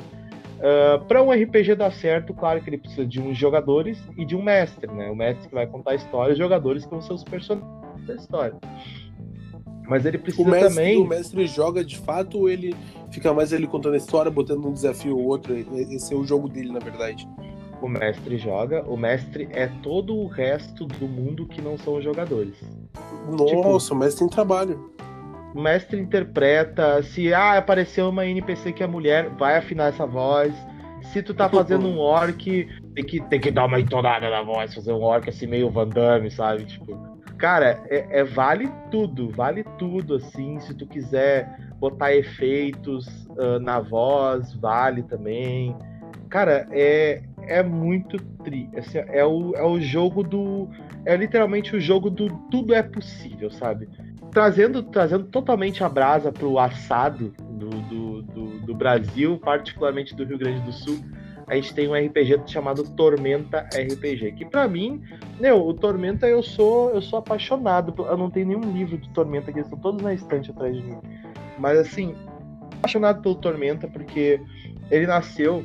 para um RPG dar certo, claro que ele precisa de uns jogadores e de um mestre, né? O mestre que vai contar a história, os jogadores que vão ser os personagens da história. Mas ele O precisa mestre, também. o mestre joga de fato ou ele fica mais ele contando a história, botando um desafio ou outro? Esse é o jogo dele, na verdade. O mestre joga, o mestre é todo o resto do mundo que não são os jogadores. Nossa, o mestre tem trabalho. O mestre interpreta, se ah, apareceu uma NPC que é mulher, vai afinar essa voz. Se tu tá fazendo um orc, tem que, tem que dar uma entonada na voz, fazer um orc assim meio Van Damme, sabe? Tipo, cara, é, é- vale tudo, vale tudo, assim. Se tu quiser botar efeitos ah, na voz, vale também. Cara, é, é muito tri. Assim, é, o, é o jogo do. É literalmente o jogo do tudo é possível, sabe? Trazendo, trazendo totalmente a brasa pro assado do, do, do, do Brasil, particularmente do Rio Grande do Sul, a gente tem um RPG chamado Tormenta RPG. Que pra mim, meu, o Tormenta eu sou eu sou apaixonado. Eu não tenho nenhum livro do Tormenta, eles estão todos na estante atrás de mim. Mas assim, apaixonado pelo Tormenta porque ele nasceu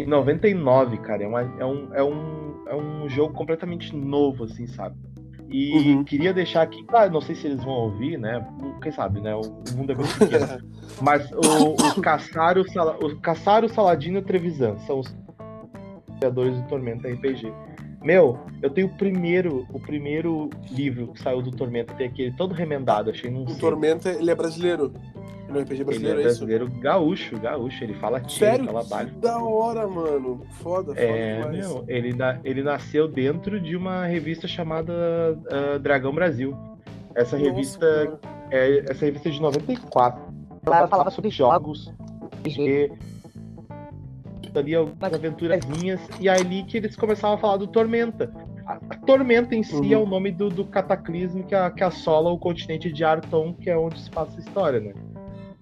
em 99, cara. É, uma- é um, é, um, é um jogo completamente novo, assim, sabe? E Uhum. queria deixar aqui, claro, não sei se eles vão ouvir, né? Quem sabe, né? O mundo é muito pequeno. Mas o, o Caçaro, o Caçaro Saladino e o Trevisan são os criadores do Tormenta RPG. Meu, eu tenho o primeiro, o primeiro livro que saiu do Tormenta, tem aquele todo remendado, achei num O. Tormenta, ele é brasileiro. Ele é um RPG Ele é brasileiro, é isso? brasileiro gaúcho, gaúcho, ele fala tio, Sério? ele fala baixo. Que da hora, mano. Foda, foda É, demais. meu, ele, na- ele nasceu dentro de uma revista chamada ah, Dragão Brasil. Essa Nossa, revista cara. é essa revista é de 94. Ela falava sobre jogos, RPG, ali algumas aventurazinhas, e é ali que eles começavam a falar do Tormenta. A, a Tormenta em si Uhum. é o nome do, do cataclismo que, a- que assola o continente de Arton, que é onde se passa a história, né?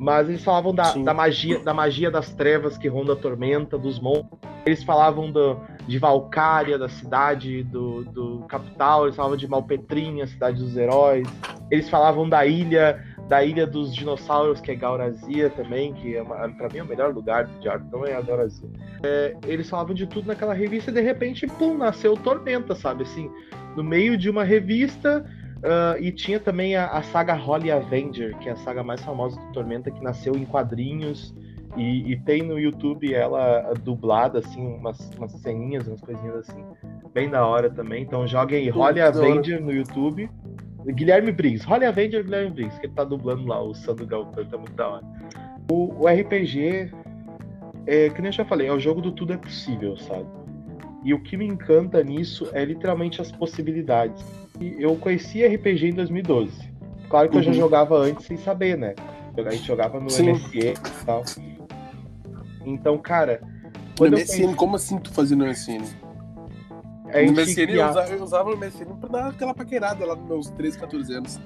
Mas eles falavam da, da magia da magia das trevas que ronda a tormenta, dos monstros. Eles falavam do, de Valcária, da cidade do, do capital. Eles falavam de Malpetrinha, cidade dos heróis. Eles falavam da ilha, da ilha dos dinossauros, que é Gaurazia também, que é uma, pra mim é o melhor lugar de Arton é a Gaurazia. É, eles falavam de tudo naquela revista e de repente, pum, nasceu Tormenta, sabe? Assim, no meio de uma revista. Ah, e tinha também a, a saga Holly Avenger, que é a saga mais famosa do Tormenta, que nasceu em quadrinhos. E, e tem no YouTube ela dublada, assim, umas, umas ceninhas, umas coisinhas assim, bem da hora também. Então joguem Holly. Avenger no YouTube. Guilherme Briggs, Holly Avenger Guilherme Briggs, que ele tá dublando lá o Sandro Galpão, tá muito da hora. O, o RPG, é, que nem eu já falei, é o jogo do tudo é possível, sabe? E o que me encanta nisso é literalmente as possibilidades. Eu conheci RPG em 2012. Claro que uhum. eu já uhum. jogava antes sem saber, né? A gente jogava no Sim. MSE e tal. Então, cara. No MSN, conheci... como assim tu fazia no MSN? A no MSN eu, usava, eu usava o MSN pra dar aquela paquerada lá nos meus 13, 14 anos.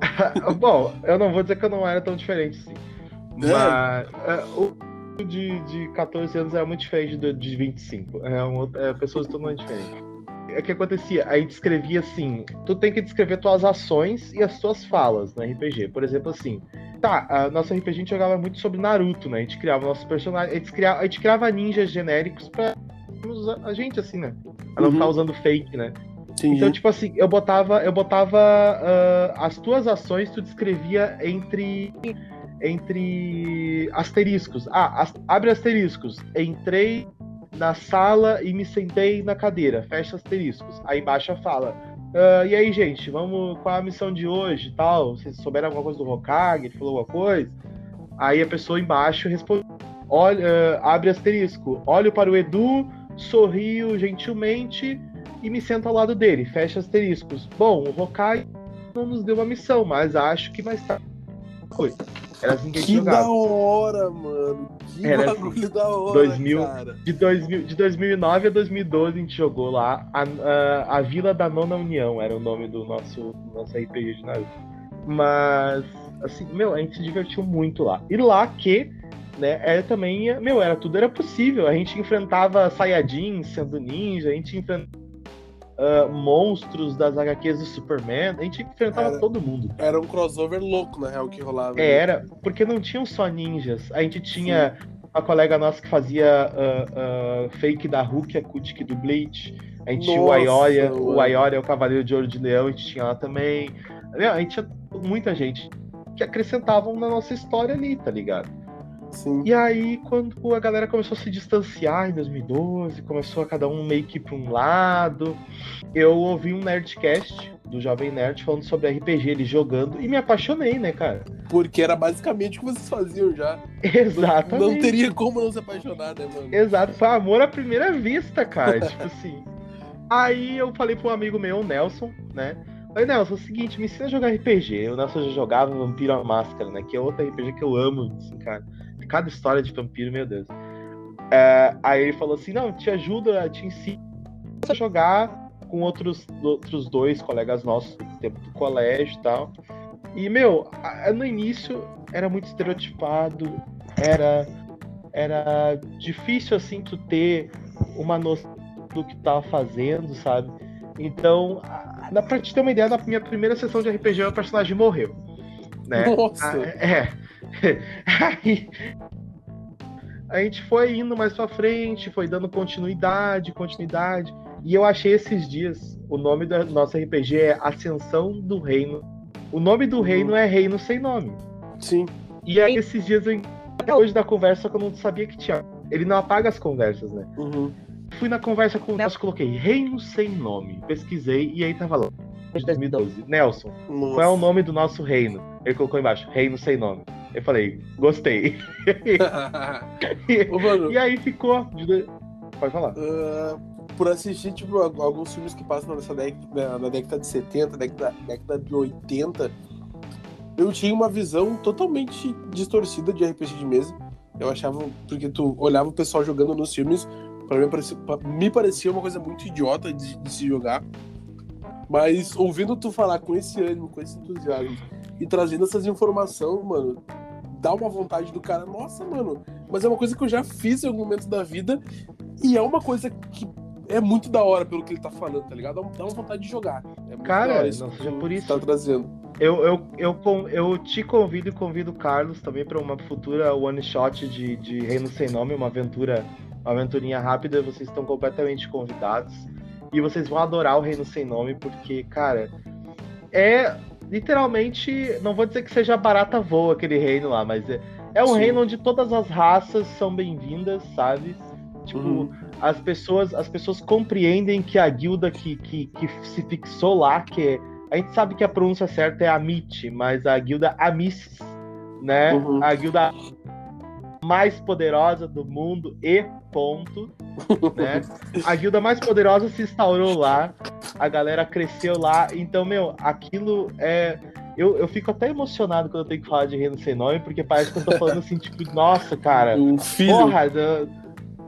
Bom, eu não vou dizer que eu não era tão diferente assim. É. Mas é, o de, de 14 anos era muito diferente do de 25. É, um, é pessoas totalmente diferentes. É o que acontecia? A gente escrevia assim: tu tem que descrever tuas ações e as tuas falas no RPG. Por exemplo, assim, tá, a nossa RPG a gente jogava muito sobre Naruto, né? A gente criava nossos personagens, a gente criava, a gente criava ninjas genéricos pra a gente, assim, né? A não uhum. ficar usando fake, né? Sim. Então, tipo assim, eu botava, eu botava uh, as tuas ações, tu descrevia entre entre asteriscos. Ah, as, abre asteriscos. Entrei na sala e me sentei na cadeira. Fecha asteriscos. Aí embaixo fala. Uh, e aí, gente, vamos. Qual é a missão de hoje tal? Vocês souberam alguma coisa do Hokage? Ele falou alguma coisa? Aí a pessoa embaixo responde. Olha, uh, abre asterisco. Olho para o Edu, sorrio gentilmente e me sento ao lado dele. Fecha asteriscos. Bom, o Hokage não nos deu uma missão, mas acho que mais tarde foi. Era assim que a gente que jogava. da hora, mano. Que Era assim, bagulho assim, da hora, 2000, cara. De, 2000, de 2009 a 2012 a gente jogou lá. A, a, a Vila da Nona União era o nome do nosso, nosso RPG de Naruto. Mas, assim, meu, a gente se divertiu muito lá. E lá que, né, era também, meu, era tudo era possível. A gente enfrentava Saiyajin sendo ninja, a gente enfrentava uh, monstros das HQs do Superman, a gente enfrentava era, todo mundo. Era um crossover louco, na real, que rolava. É, era, porque não tinham só ninjas. A gente tinha Sim. uma colega nossa que fazia uh, uh, fake da Hulk, a Kutik do Bleach. A gente Nossa, tinha o Ayoria, o Ayoria, o Cavaleiro de Ouro de Leão, a gente tinha lá também. A gente tinha muita gente que acrescentavam na nossa história ali, tá ligado? Sim. E aí, quando a galera começou a se distanciar em 2012, começou a cada um meio que para um lado, eu ouvi um Nerdcast do Jovem Nerd falando sobre RPG, ele jogando, e me apaixonei, né, cara? Porque era basicamente o que vocês faziam já. Exatamente. Não, teria como não se apaixonar, né, mano? Exato, foi amor à primeira vista, cara. tipo assim. Aí eu falei para um amigo meu, o Nelson, né? Falei, Nelson, é o seguinte, me ensina a jogar RPG. O Nelson já jogava Vampiro à Máscara, né? Que é outro RPG que eu amo, assim, cara cada história de vampiro, meu Deus. É, aí ele falou assim: não, te ajuda, te ensina a jogar com outros, outros dois colegas nossos do tempo do colégio e tal. E, meu, no início era muito estereotipado, era, era difícil, assim, tu ter uma noção do que tava fazendo, sabe? Então, na, pra te ter uma ideia, na minha primeira sessão de RPG, o personagem morreu. Né? Nossa! Ah, é. Aí a gente foi indo mais pra frente, foi dando continuidade, continuidade. E eu achei esses dias, o nome do nosso RPG é Ascensão do Reino. O nome do uhum. reino é Reino Sem Nome. Sim. E aí esses dias, eu, até hoje da conversa, que eu não sabia que tinha. Ele não apaga as conversas, né? Uhum. Fui na conversa com o Nelson, coloquei Reino Sem Nome. Pesquisei e aí tava lá. 2012. Nelson, Nossa. qual é o nome do nosso reino? Ele colocou embaixo, Reino Sem Nome. Eu falei, gostei. Ô, mano, e aí ficou. Pode falar. Uh, por assistir, tipo, alguns filmes que passam nessa década, na década de 70, década, década de 80, eu tinha uma visão totalmente distorcida de RPG de mesa. Eu achava, porque tu olhava o pessoal jogando nos filmes, para mim parecia, me parecia uma coisa muito idiota de, de se jogar. Mas ouvindo tu falar com esse ânimo, com esse entusiasmo e trazendo essas informações, mano, dá uma vontade do cara, nossa, mano, mas é uma coisa que eu já fiz em algum momento da vida e é uma coisa que é muito da hora pelo que ele tá falando, tá ligado? Dá uma vontade de jogar. É cara, não seja por isso. Tá trazendo. Eu, eu, eu, eu te convido e convido o Carlos também para uma futura one shot de, de Reino Sem Nome, uma aventura, uma aventurinha rápida. Vocês estão completamente convidados. E vocês vão adorar o Reino Sem Nome, porque, cara, é literalmente, não vou dizer que seja barata voa aquele reino lá, mas é, é um Sim. reino onde todas as raças são bem-vindas, sabe? Tipo, uhum. as pessoas as pessoas compreendem que a guilda que, que, que se fixou lá, que é, A gente sabe que a pronúncia certa é Amit, mas a guilda Amis, né? Uhum. A guilda mais poderosa do mundo e ponto, né? A guilda mais poderosa se instaurou lá, a galera cresceu lá, então, meu, aquilo é... Eu, eu fico até emocionado quando eu tenho que falar de Reino Sem Nome, porque parece que eu tô falando assim, tipo, nossa, cara, Um filho. Porra,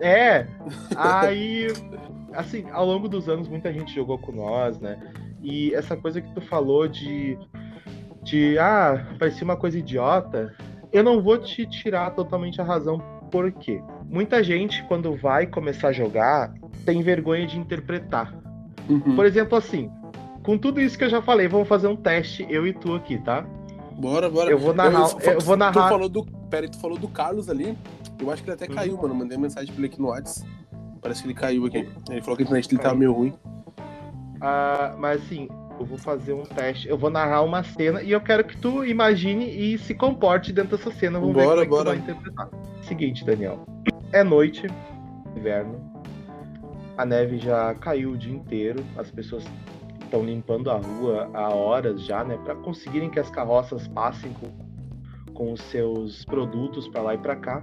é. Aí, assim, ao longo dos anos, muita gente jogou com nós, né? E essa coisa que tu falou de. de ah, parecia uma coisa idiota. Eu não vou te tirar totalmente a razão, por quê? Muita gente, quando vai começar a jogar, tem vergonha de interpretar. Uhum. Por exemplo, assim, com tudo isso que eu já falei, vamos fazer um teste, eu e tu aqui, tá? Bora, bora. Eu vou narrar. Eu- Eu vou Tu narrar. falou do. Pera tu falou do Carlos ali. Eu acho que ele até Uhum. caiu, mano. Mandei mensagem pra ele aqui no WhatsApp. Parece que ele caiu aqui. Ele falou que a internet dele tava Caiu. meio ruim. Ah, mas assim, eu vou fazer um teste. Eu vou narrar uma cena e eu quero que tu imagine e se comporte dentro dessa cena. Vamos Bora, ver como bora. é que tu vai interpretar. Seguinte, Daniel. É noite, inverno. A neve já caiu o dia inteiro. As pessoas estão limpando a rua há horas já, né? Para conseguirem que as carroças passem com, com os seus produtos para lá e para cá.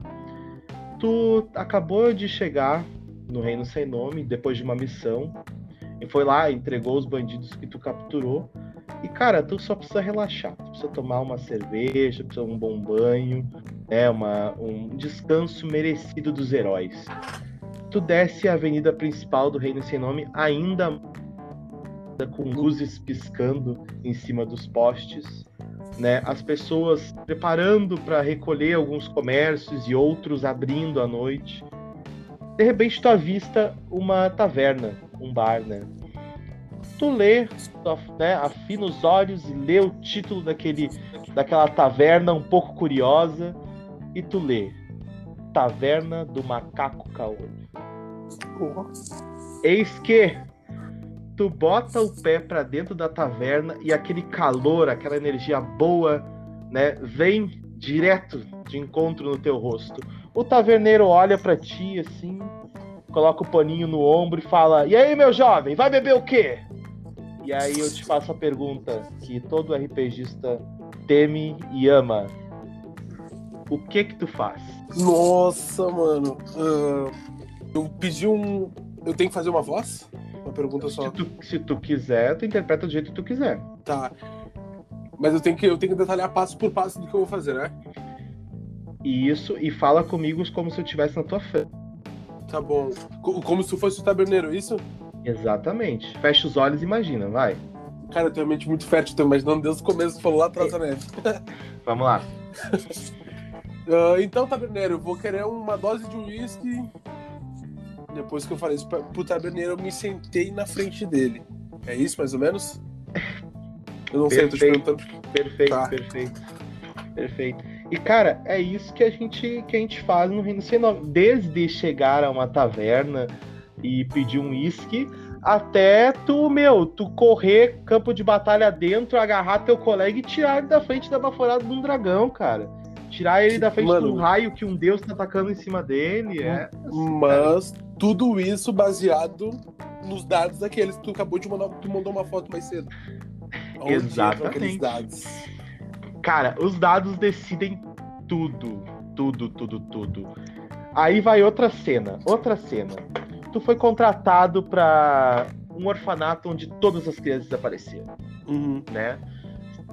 Tu acabou de chegar no Reino Sem Nome depois de uma missão e foi lá, entregou os bandidos que tu capturou. E, cara, tu só precisa relaxar. Tu precisa tomar uma cerveja, precisa um bom banho, né? Uma, um descanso merecido dos heróis. Tu desce a avenida principal do Reino Sem Nome, ainda com luzes piscando em cima dos postes, né? As pessoas preparando para recolher alguns comércios e outros abrindo à noite. De repente tu avista uma taverna, um bar, né? Tu lê, né, afina os olhos e lê o título daquele, daquela taverna um pouco curiosa e tu lê Taverna do Macaco Caolho. Eis que tu bota o pé pra dentro da taverna e aquele calor, aquela energia boa, né, vem direto de encontro no teu rosto. O taverneiro olha pra ti assim, coloca o paninho no ombro e fala: "E aí, meu jovem, vai beber o quê?" E aí eu te faço a pergunta que todo RPGista teme e ama. O que que tu faz? Nossa, mano. Ah, eu pedi um. Eu tenho que fazer uma voz? Uma pergunta só. Se tu, se tu quiser, tu interpreta do jeito que tu quiser. Tá. Mas eu tenho que, eu tenho que detalhar passo por passo do que eu vou fazer, né? Isso, e fala comigo como se eu estivesse na tua frente. Tá bom. Co- Como se fosse o taberneiro, isso? Exatamente. Fecha os olhos e imagina, vai. Cara, eu tenho mente muito fértil, tô imaginando desde o começo que falou lá atrás da neve. Vamos lá. Ah, então, taberneiro, eu vou querer uma dose de uísque. Depois que eu falei isso pra- pro taberneiro, eu me sentei na frente dele. É isso, mais ou menos? Eu não sei, eu tô te Perfeito. perguntando. Perfeito, Tá. perfeito. Perfeito. E, cara, é isso que a gente, que a gente faz no Reino Sem Nome. Desde chegar a uma taverna e pedir um uísque, até tu, meu, tu correr campo de batalha dentro, agarrar teu colega e tirar ele da frente da baforada de um dragão, cara. Tirar ele da frente Mano. de um raio que um deus tá atacando em cima dele. É. Mas tudo isso baseado nos dados daqueles que tu acabou de mandar, tu mandou uma foto mais cedo. Exatamente. aqueles dados? Cara, os dados decidem tudo. Tudo, tudo, tudo. Aí vai outra cena. Outra cena. Tu foi contratado pra um orfanato onde todas as crianças apareceram, Uhum. né?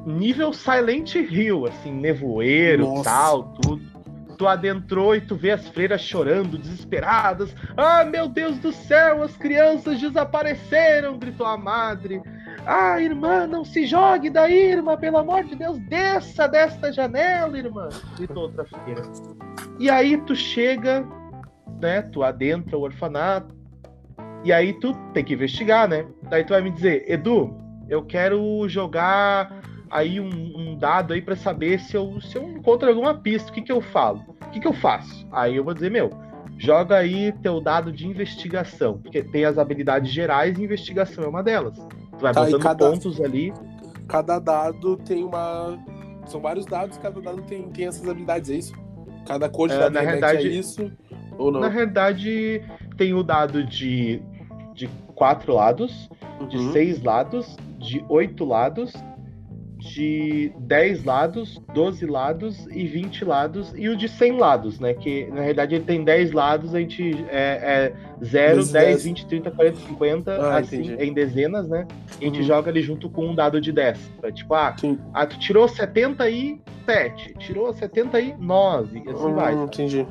Nível Silent Hill, assim, nevoeiro, Nossa. tal, tudo. Tu adentrou e tu vê as freiras chorando, desesperadas. Ah, meu Deus do céu, as crianças desapareceram, gritou a madre. Ah, irmã, não se jogue daí, irmã, pelo amor de Deus, desça desta janela, irmã, gritou outra freira. E aí tu chega, né, tu adentra o orfanato, e aí tu tem que investigar, né? Daí tu vai me dizer, Edu, eu quero jogar aí um, um dado aí pra saber se eu, se eu encontro alguma pista, o que que eu falo? O que que eu faço? Aí eu vou dizer, meu, joga aí teu dado de investigação, porque tem as habilidades gerais e investigação é uma delas. Tu vai Tá, botando cada- pontos ali. Cada dado tem uma. São vários dados, cada dado tem, tem essas habilidades, é isso? Cada cor de É, dado na realidade- a isso? Ou não? Na realidade, tem o dado de, de quatro lados, de Uhum. seis lados, de 8 lados, de 10 lados, 12 lados e 20 lados, e o de 100 lados, né? Que na realidade ele tem 10 lados, a gente é, é 0, 10, 20, 30, 40, 50, Ah, assim, entendi. em dezenas, né? E a gente Uhum. joga ali junto com um dado de 10. Pra, tipo, ah, Sim. ah, tu tirou 77, tirou 79, e assim Hum, vai. entendi.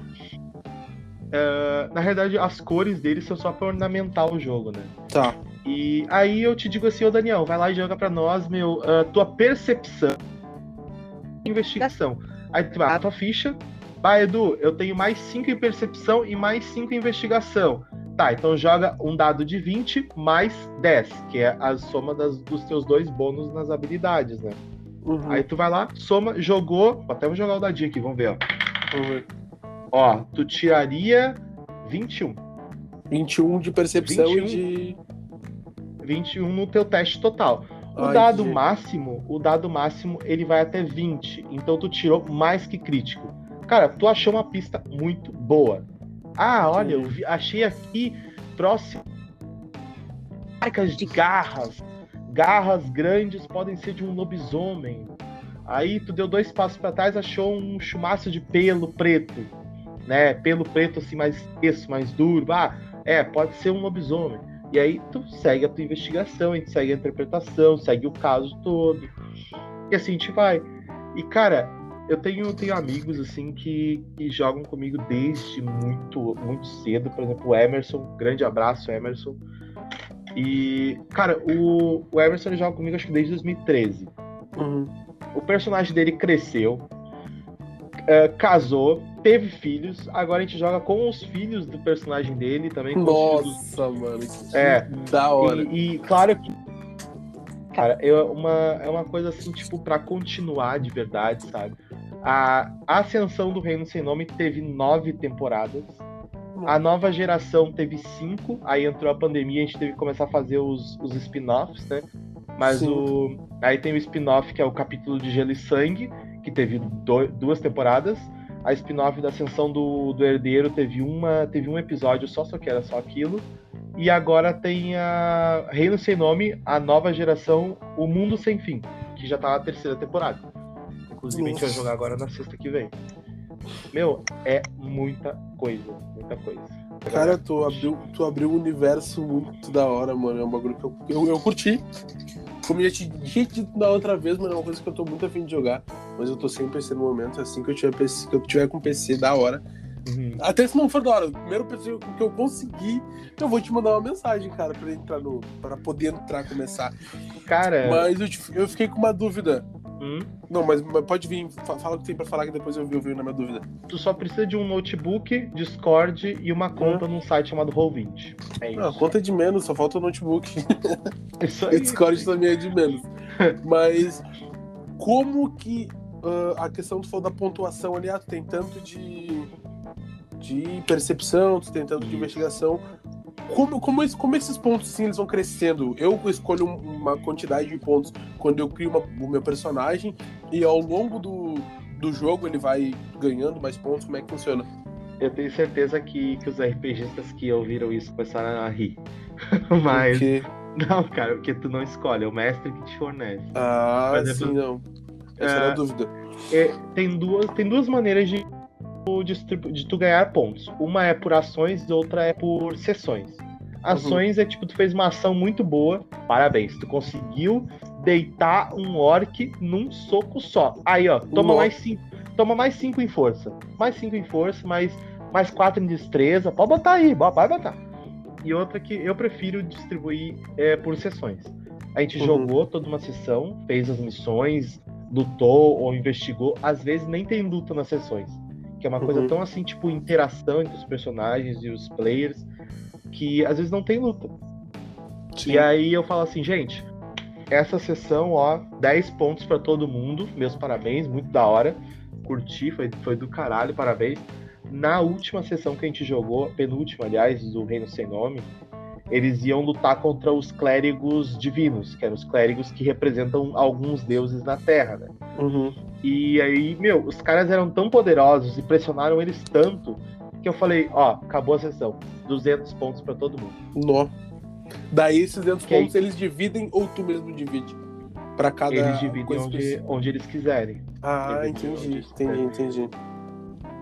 Ah, na realidade, as cores deles são só pra ornamentar o jogo, né? Tá. E aí eu te digo assim, ô Daniel, vai lá e joga pra nós, meu, a tua percepção investigação. Aí tu vai, a tua ficha, vai, Edu, eu tenho mais 5 em percepção e mais 5 em investigação. Tá, então joga um dado de 20 mais 10, que é a soma das- dos teus dois bônus nas habilidades, né? Uhum. Aí tu vai lá, soma, jogou. Até vou jogar o dadinho aqui, vamos ver, ó. Ver. Ó, tu tiraria 21. 21 de percepção 21. e de. 21 no teu teste total. O Ai, dado que- máximo, o dado máximo, ele vai até 20. Então tu tirou mais que crítico. Cara, tu achou uma pista muito boa. Ah, olha, eu vi- achei aqui próximo marcas de garras. Garras grandes podem ser de um lobisomem. Aí tu deu dois passos para trás, achou um chumaço de pelo preto, né? Pelo preto assim mais espesso, mais duro. Ah, é, pode ser um lobisomem. E aí tu segue a tua investigação, a gente segue a interpretação, segue o caso todo. E assim a gente vai. E cara, eu tenho, tenho amigos assim que, que jogam comigo desde muito, muito cedo. Por exemplo, o Emerson, grande abraço, Emerson. E, cara, o, o Emerson joga comigo acho que desde 2013. Uhum. O personagem dele cresceu, eh, casou, teve filhos. Agora a gente joga com os filhos do personagem dele também. Nossa, mano. Que É. da hora. E, e claro que. Cara, é uma, é uma coisa assim, tipo, pra continuar de verdade, sabe? A Ascensão do Reino Sem Nome teve nove temporadas. A nova geração teve cinco. Aí entrou a pandemia, a gente teve que começar a fazer os, os spin-offs, né? Mas Sim. o. Aí tem o spin-off que é o capítulo de Gelo e Sangue, que teve do- duas temporadas. A spin-off da Ascensão do, do Herdeiro teve, uma, teve um episódio só, só que era só aquilo. E agora tem a Reino Sem Nome, a nova geração, O Mundo Sem Fim, que já tá na terceira temporada. Inclusive a gente vai Nossa. jogar agora na sexta que vem. Meu, é muita coisa, muita coisa. Cara, tu abriu, tu abriu um universo muito da hora, mano. É um bagulho que eu, eu, eu curti. Como eu já te tinha dito da outra vez, mano, é uma coisa que eu tô muito afim de jogar. Mas eu tô sem PC no momento. Assim que eu tiver, PC, que eu tiver com PC da hora. Uhum. Até se não for da hora, o primeiro PC que eu conseguir, eu vou te mandar uma mensagem, cara, pra entrar no. pra poder entrar, começar. Cara, Mas eu, te- eu fiquei com uma dúvida. Hum, Não, mas, mas pode vir, fa- fala o que tem pra falar que depois eu vi, eu vi na minha dúvida. tu só precisa de um notebook, Discord e uma conta num site chamado Roll20. É isso. Não, conta é de menos, só falta o notebook. Isso O aí. Discord também é de menos. Mas como que ah, a questão tu falou da pontuação ali, ah, tu tem tanto de, de percepção, tu tem tanto de investigação. Como, como, esse- como esses pontos assim, eles vão crescendo? Eu escolho um- uma quantidade de pontos quando eu crio uma- o meu personagem e ao longo do, do jogo ele vai ganhando mais pontos. Como é que funciona? Eu tenho certeza que, que os RPGistas que ouviram isso começaram a rir. Mas. Porque... Não, cara, porque tu não escolhe, é o mestre que te fornece. Ah, exemplo, sim, não. Essa a é, dúvida. É, tem, duas, tem duas maneiras de, de tu ganhar pontos. Uma é por ações e outra é por sessões. Ações é tipo, tu fez uma ação muito boa, parabéns. Tu conseguiu deitar um orc num soco só. Aí, ó, toma Nossa. mais cinco. Toma mais cinco em força. Mais cinco em força, mais, mais quatro em destreza. Pode botar aí, vai botar. E outra que eu prefiro distribuir é, por sessões. A gente Uhum. jogou toda uma sessão, fez as missões, lutou ou investigou. Às vezes nem tem luta nas sessões. Que é uma coisa Uhum. tão assim, tipo, interação entre os personagens e os players, que às vezes não tem luta. Sim. E aí eu falo assim, gente, essa sessão, ó, 10 pontos pra todo mundo. Meus parabéns, muito da hora. Curti, foi, foi do caralho, parabéns. Na última sessão que a gente jogou, penúltima, aliás, do Reino Sem Nome, eles iam lutar contra os clérigos divinos, que eram os clérigos que representam alguns deuses na Terra, né? Uhum. E aí, meu, os caras eram tão poderosos e pressionaram eles tanto que eu falei, ó, acabou a sessão. 200 pontos pra todo mundo. Nó. Daí esses 200 Que aí- pontos eles dividem ou tu mesmo divide? Pra cada Eles dividem onde, específica. onde eles quiserem. Ah, entendi, entendi, entendi.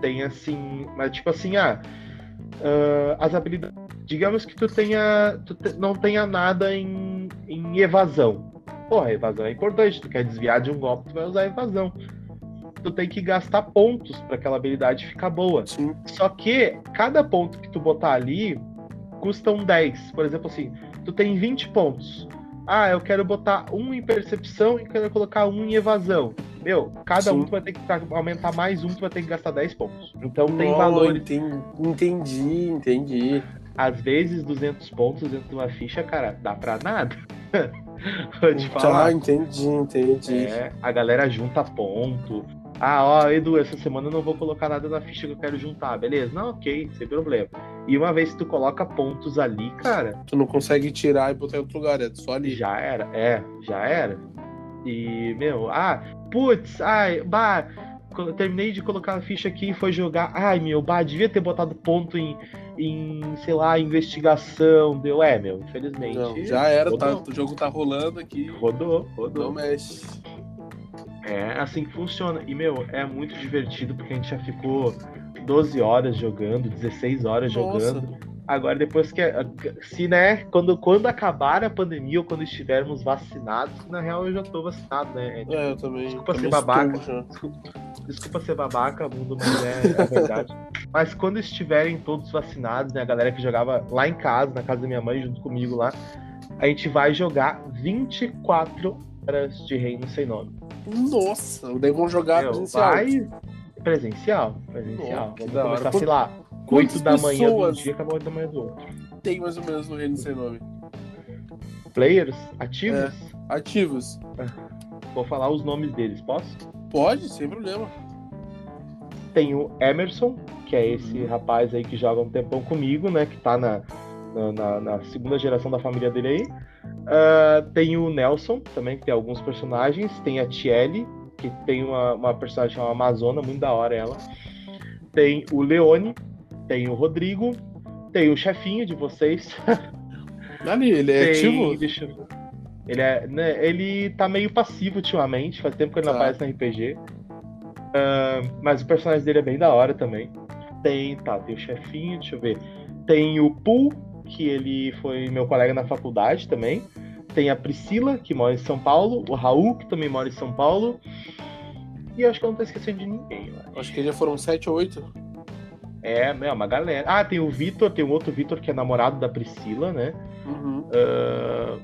Tem assim, mas tipo assim, ah, ah, as habilidades. Digamos que tu tenha. Tu te- não tenha nada em, em evasão. Porra, evasão é importante. Tu quer desviar de um golpe, tu vai usar evasão. Tu tem que gastar pontos para aquela habilidade ficar boa. Sim. Só que cada ponto que tu botar ali custa um 10. Por exemplo, assim, tu tem 20 pontos. Ah, eu quero botar um em percepção e quero colocar um em evasão. Meu, cada Sim. um tu vai ter que aumentar mais um, tu vai ter que gastar 10 pontos. Então tem Oh, valores. enten- Entendi, entendi. Às vezes 200 pontos dentro de uma ficha, cara, dá pra nada. Vou te Tá, falar. entendi, entendi. É, a galera junta ponto. Ah, ó, Edu, essa semana eu não vou colocar nada na ficha que eu quero juntar, beleza? Não, ok, sem problema. E uma vez que tu coloca pontos ali, cara, Tu não consegue tirar e botar em outro lugar, é só ali. já era. É, já era. E, meu, ah, putz, ai, bah, co- terminei de colocar a ficha aqui e foi jogar. Ai, meu, bah, devia ter botado ponto em, em sei lá, investigação. Deu, é, meu, infelizmente. Não, já era, tá, o jogo tá rolando aqui. Rodou, rodou. Não mexe. É assim que funciona. E, meu, é muito divertido porque a gente já ficou 12 horas jogando, 16 horas Nossa. jogando. Agora, depois que. Se, né, quando, quando acabar a pandemia ou quando estivermos vacinados, na real eu já tô vacinado, né? É, É, eu também. Desculpa também ser babaca. já. Desculpa ser babaca, mundo, mas é, é verdade. Mas quando estiverem todos vacinados, né, a galera que jogava lá em casa, na casa da minha mãe, junto comigo lá, a gente vai jogar 24 horas de Reino Sem Nome. Nossa, daí vão jogar Meu, presencial. vai presencial, presencial. Vamos começar, sei lá, quantas 8 da manhã um pessoas? dia, acabou 8 da manhã do outro. Tem mais ou menos no Reino Sem Nome. Players ativos? É. Ativos. Vou falar os nomes deles, posso? Pode, sem problema. Tem o Emerson, que é esse Uhum. rapaz aí que joga um tempão comigo, né? Que tá na, na, na- segunda geração da família dele aí. Ah, tem o Nelson, também, que tem alguns personagens. Tem a Tiele, que tem uma, uma personagem chamada Amazona, muito da hora ela. Tem o Leone, tem o Rodrigo, tem o chefinho de vocês. Ali, ele é Tem- ativo? Ele, é, né, ele tá meio passivo ultimamente, faz tempo que ele não Tá. aparece na RPG. Ah, mas o personagem dele é bem da hora também. Tem, tá, tem o chefinho, deixa eu ver. Tem o Pooh, que ele foi meu colega na faculdade também. Tem a Priscila, que mora em São Paulo. O Raul, que também mora em São Paulo. E eu acho que eu não tô esquecendo de ninguém, acho. Que já foram 7 ou 8. É, é uma galera. Ah, tem o Vitor, tem um outro Vitor que é namorado da Priscila, né? Uhum. Ah,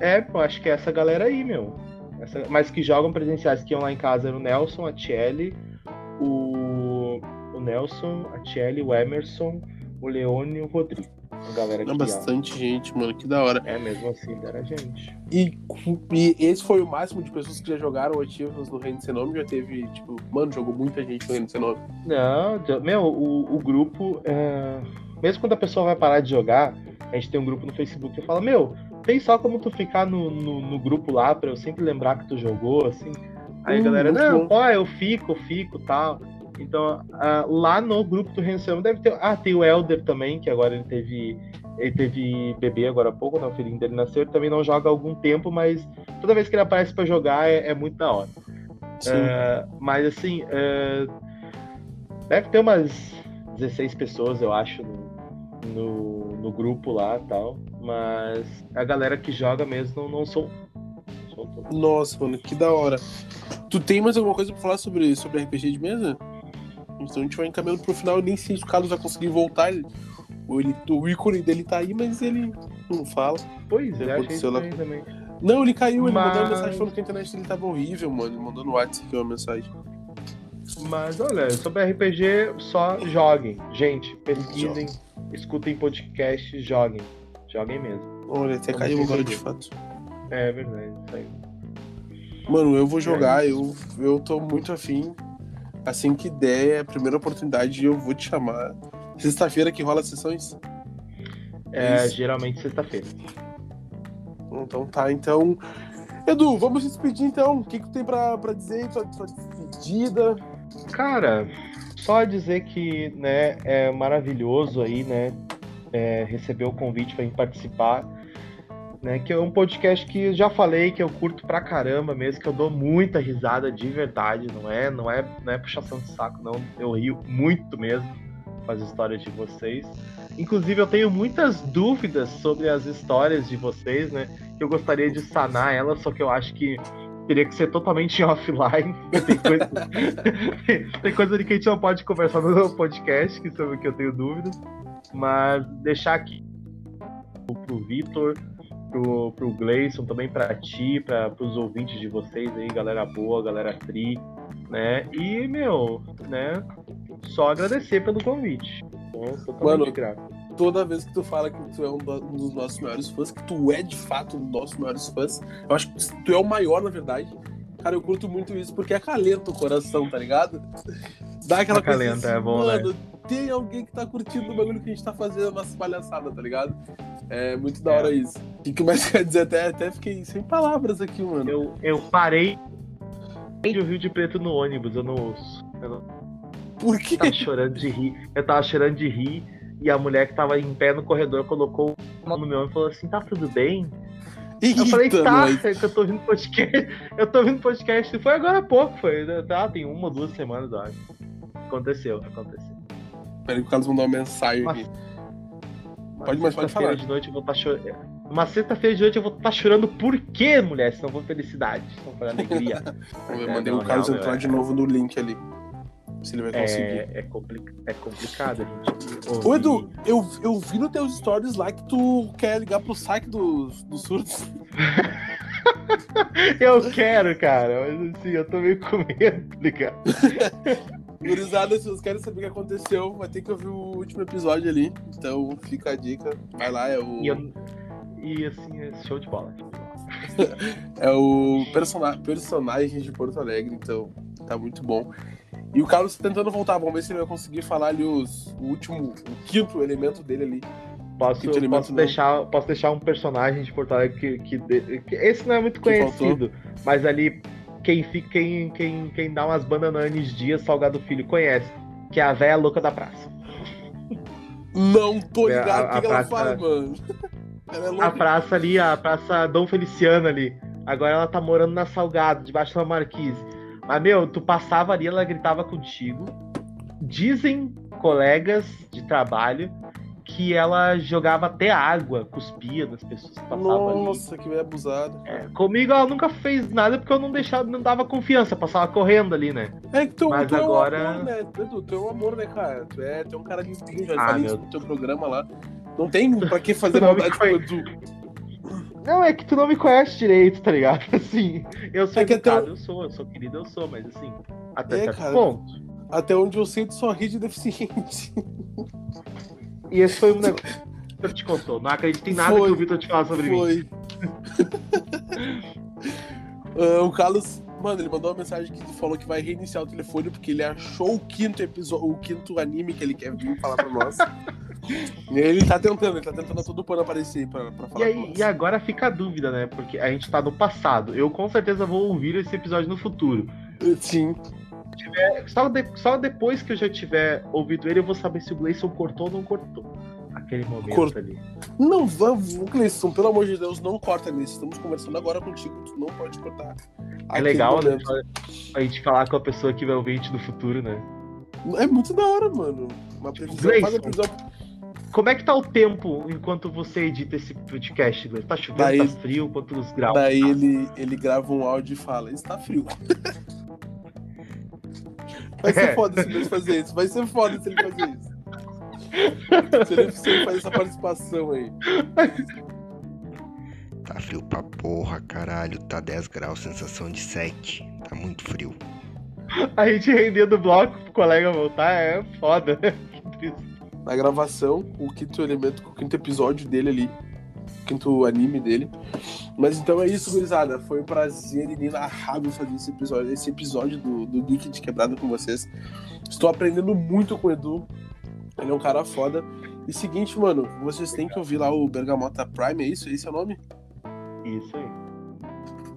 é, eu acho que é essa galera aí, meu. Essa- mas que jogam presenciais que iam lá em casa era o Nelson, a Tiele, o, o Nelson, a Tiele, o Emerson, o Leone e o Rodrigo. A galera que É ia. bastante gente, mano, que da hora. É, mesmo assim, era gente. E, e esse foi o máximo de pessoas que já jogaram ativos no Reino Sem Nome. Já teve, tipo, mano, jogou muita gente no Reino Sem Nome. Não, meu, o, o grupo. é, Mesmo quando a pessoa vai parar de jogar, a gente tem um grupo no Facebook que fala, meu, tem só como tu ficar no, no, no grupo lá pra eu sempre lembrar que tu jogou, assim. Aí a Hum, galera, não, pô, eu fico, eu fico tal. Então, ah, lá no grupo do Renção deve ter. Ah, tem o Elder também, que agora ele teve. Ele teve bebê agora há pouco, né? O filhinho dele nasceu, ele também não joga há algum tempo, mas toda vez que ele aparece pra jogar é, é muito da hora. Sim. É, mas assim, é, deve ter umas 16 pessoas, eu acho, no, no, no grupo lá e tal. Mas a galera que joga mesmo não, não sou. Nossa, mano, que da hora. Tu tem mais alguma coisa pra falar sobre, sobre RPG de mesa? Então a gente vai encaminhando pro final. Eu nem sei se o Carlos vai conseguir voltar. Ele, o, ele, o ícone dele tá aí, mas ele não fala. Pois É, aconteceu lá. também. Não, ele caiu, ele Mas- mandou uma mensagem falando que a internet dele tava horrível, mano. Ele mandou no WhatsApp aqui uma mensagem. Mas olha, sobre RPG, só joguem. Gente, pesquisem, escutem podcast, joguem. Joguem mesmo. Olha, até Vamos caiu agora de fato. É verdade, aí. Mano, eu vou jogar, É eu, eu tô muito afim. Assim que der a primeira oportunidade, eu vou te chamar. Sexta-feira que rola as sessões? É, Isso. geralmente sexta-feira. Então tá, então. Edu, vamos se despedir então. O que, que tem pra, pra dizer? Tua, tua despedida? Cara, só dizer que né, é maravilhoso aí, né? é, receber o convite para participar. Né? Que é um podcast que já falei que eu curto pra caramba mesmo, que eu dou muita risada de verdade, não é, não é, não é puxação de saco, não. Eu rio muito mesmo com as histórias de vocês. Inclusive, eu tenho muitas dúvidas sobre as histórias de vocês, né? Que eu gostaria de sanar elas, só que eu acho que teria que ser totalmente offline. Tem coisa, tem coisa de que a gente não pode conversar no podcast, que sobre o que eu tenho dúvidas. Mas deixar aqui pro Vitor, pro, pro Gleison, também para ti, para os ouvintes de vocês aí, galera boa, galera tri, né? E, meu, né? Só agradecer pelo convite. Mano, grato. toda vez que tu fala que tu é um dos nossos maiores fãs, que tu é de fato um dos nossos maiores fãs, eu acho que tu é o maior, na verdade. Cara, eu curto muito isso porque acalenta o coração, tá ligado? Dá aquela acalenta, coisa assim, é bom, mano, né? Tem alguém que tá curtindo o bagulho que a gente tá fazendo, nossa palhaçada, tá ligado? É muito da hora é. isso. O que mais quer dizer? Até, até fiquei sem palavras aqui, mano. Eu, eu parei de ouvir de preto no ônibus, eu não ouço. Eu não... Por quê? Eu tava chorando de rir. Eu tava chorando de rir e a mulher que tava em pé no corredor colocou a mão no meu ombro e falou assim: tá tudo bem? Eita, eu falei, tá, é que eu tô ouvindo podcast. Eu tô ouvindo podcast. Foi agora há pouco, foi. Tá, tem uma ou duas semanas, eu acho. Aconteceu, aconteceu. Peraí, o Carlos mandou uma mensagem Mas... aqui. Pode, mas pode falar. de noite eu vou estar tá chorando. Uma sexta-feira de noite eu vou estar tá chorando por quê, mulher? Se não for felicidade, se não for alegria. eu mandei o Carlos entrar de novo no link ali. Se ele vai conseguir. É, é, é complicado, gente. Ô, Edu, eu, eu vi nos teus stories lá que tu quer ligar pro saque dos, dos surdos. eu quero, cara, mas assim, eu tô meio com medo, ligado? Gurizada, se vocês querem saber o que aconteceu, vai ter que ouvir o último episódio ali. Então fica a dica. Vai lá, é o. E, eu... e assim, é show de bola. é o persona... personagem de Porto Alegre, então tá muito bom. E o Carlos tá tentando voltar, vamos ver se ele vai conseguir falar ali os... o último, o quinto elemento dele ali. Posso, posso deixar, posso deixar um personagem de Porto Alegre que, que, que esse não é muito conhecido, mas ali quem, fica, quem, quem, quem dá umas banananes dias, Salgado Filho, conhece, que é a véia louca da praça. Não tô é, ligado o que, que ela faz, mano. É a praça ali, a praça Dom Feliciano ali. Agora ela tá morando na Salgado, debaixo da marquise. Mas, meu, tu passava ali, ela gritava contigo. Dizem colegas de trabalho que ela jogava até água, cuspia das pessoas que passavam Nossa, ali. Nossa, que abusado. É, comigo ela nunca fez nada porque eu não deixava, não dava confiança, passava correndo ali, né? É que tu, Mas tu agora... é um amor, né? Tu, tu é um amor, né, cara? Tu é, tu é um cara limpinho, já ah, falei meu... isso no teu programa lá. Não tem pra que fazer maldade com o Edu. Não, é que tu não me conhece direito, tá ligado? Assim, eu sou é educado, teu... eu sou, eu sou querido, eu sou, mas assim, até é, certo cara, ponto. Até onde eu sei, tu só ri de deficiente. E esse foi um negócio que o Vitor te contou. Não acredito em nada foi, que o Vitor te fala sobre foi. mim. uh, o Carlos, mano, ele mandou uma mensagem que falou que vai reiniciar o telefone porque ele achou o quinto episódio, o quinto anime que ele quer vir falar pra nós. e ele tá tentando, ele tá tentando a todo pano aparecer pra, pra falar e, aí, e agora fica a dúvida, né? Porque a gente tá no passado. Eu com certeza vou ouvir esse episódio no futuro. Sim tiver, só, de, só depois que eu já tiver ouvido ele, eu vou saber se o Gleison cortou ou não cortou. Aquele momento Cort... ali. Não, vamos, Gleison, pelo amor de Deus, não corta nisso. Estamos conversando agora contigo, tu não pode cortar. É legal, né? A gente falar com a pessoa que vai ouvir a gente no futuro, né? É muito da hora, mano. Uma previsão, Gleison, Como é que tá o tempo enquanto você edita esse podcast, Gleison? Tá chovendo, daí, tá frio, quantos graus? Daí ele, ele grava um áudio e fala, está frio. Vai ser é. foda se ele fazer isso. Vai ser foda se ele fazer isso. se, ele, se ele fazer essa participação aí. Tá frio pra porra, caralho. Tá 10 graus, sensação de 7. Tá muito frio. A gente rendendo o bloco pro colega voltar é foda. Na gravação, o quinto elemento, o quinto episódio dele ali quinto anime dele. Mas então é isso, gurizada. Foi um prazer inenarrável fazer esse episódio, esse episódio do, do Geek de Quebrada com vocês. Estou aprendendo muito com o Edu. Ele é um cara foda. E seguinte, mano, vocês têm que ouvir lá o Bergamota Prime, é isso? Esse é o nome? Isso aí.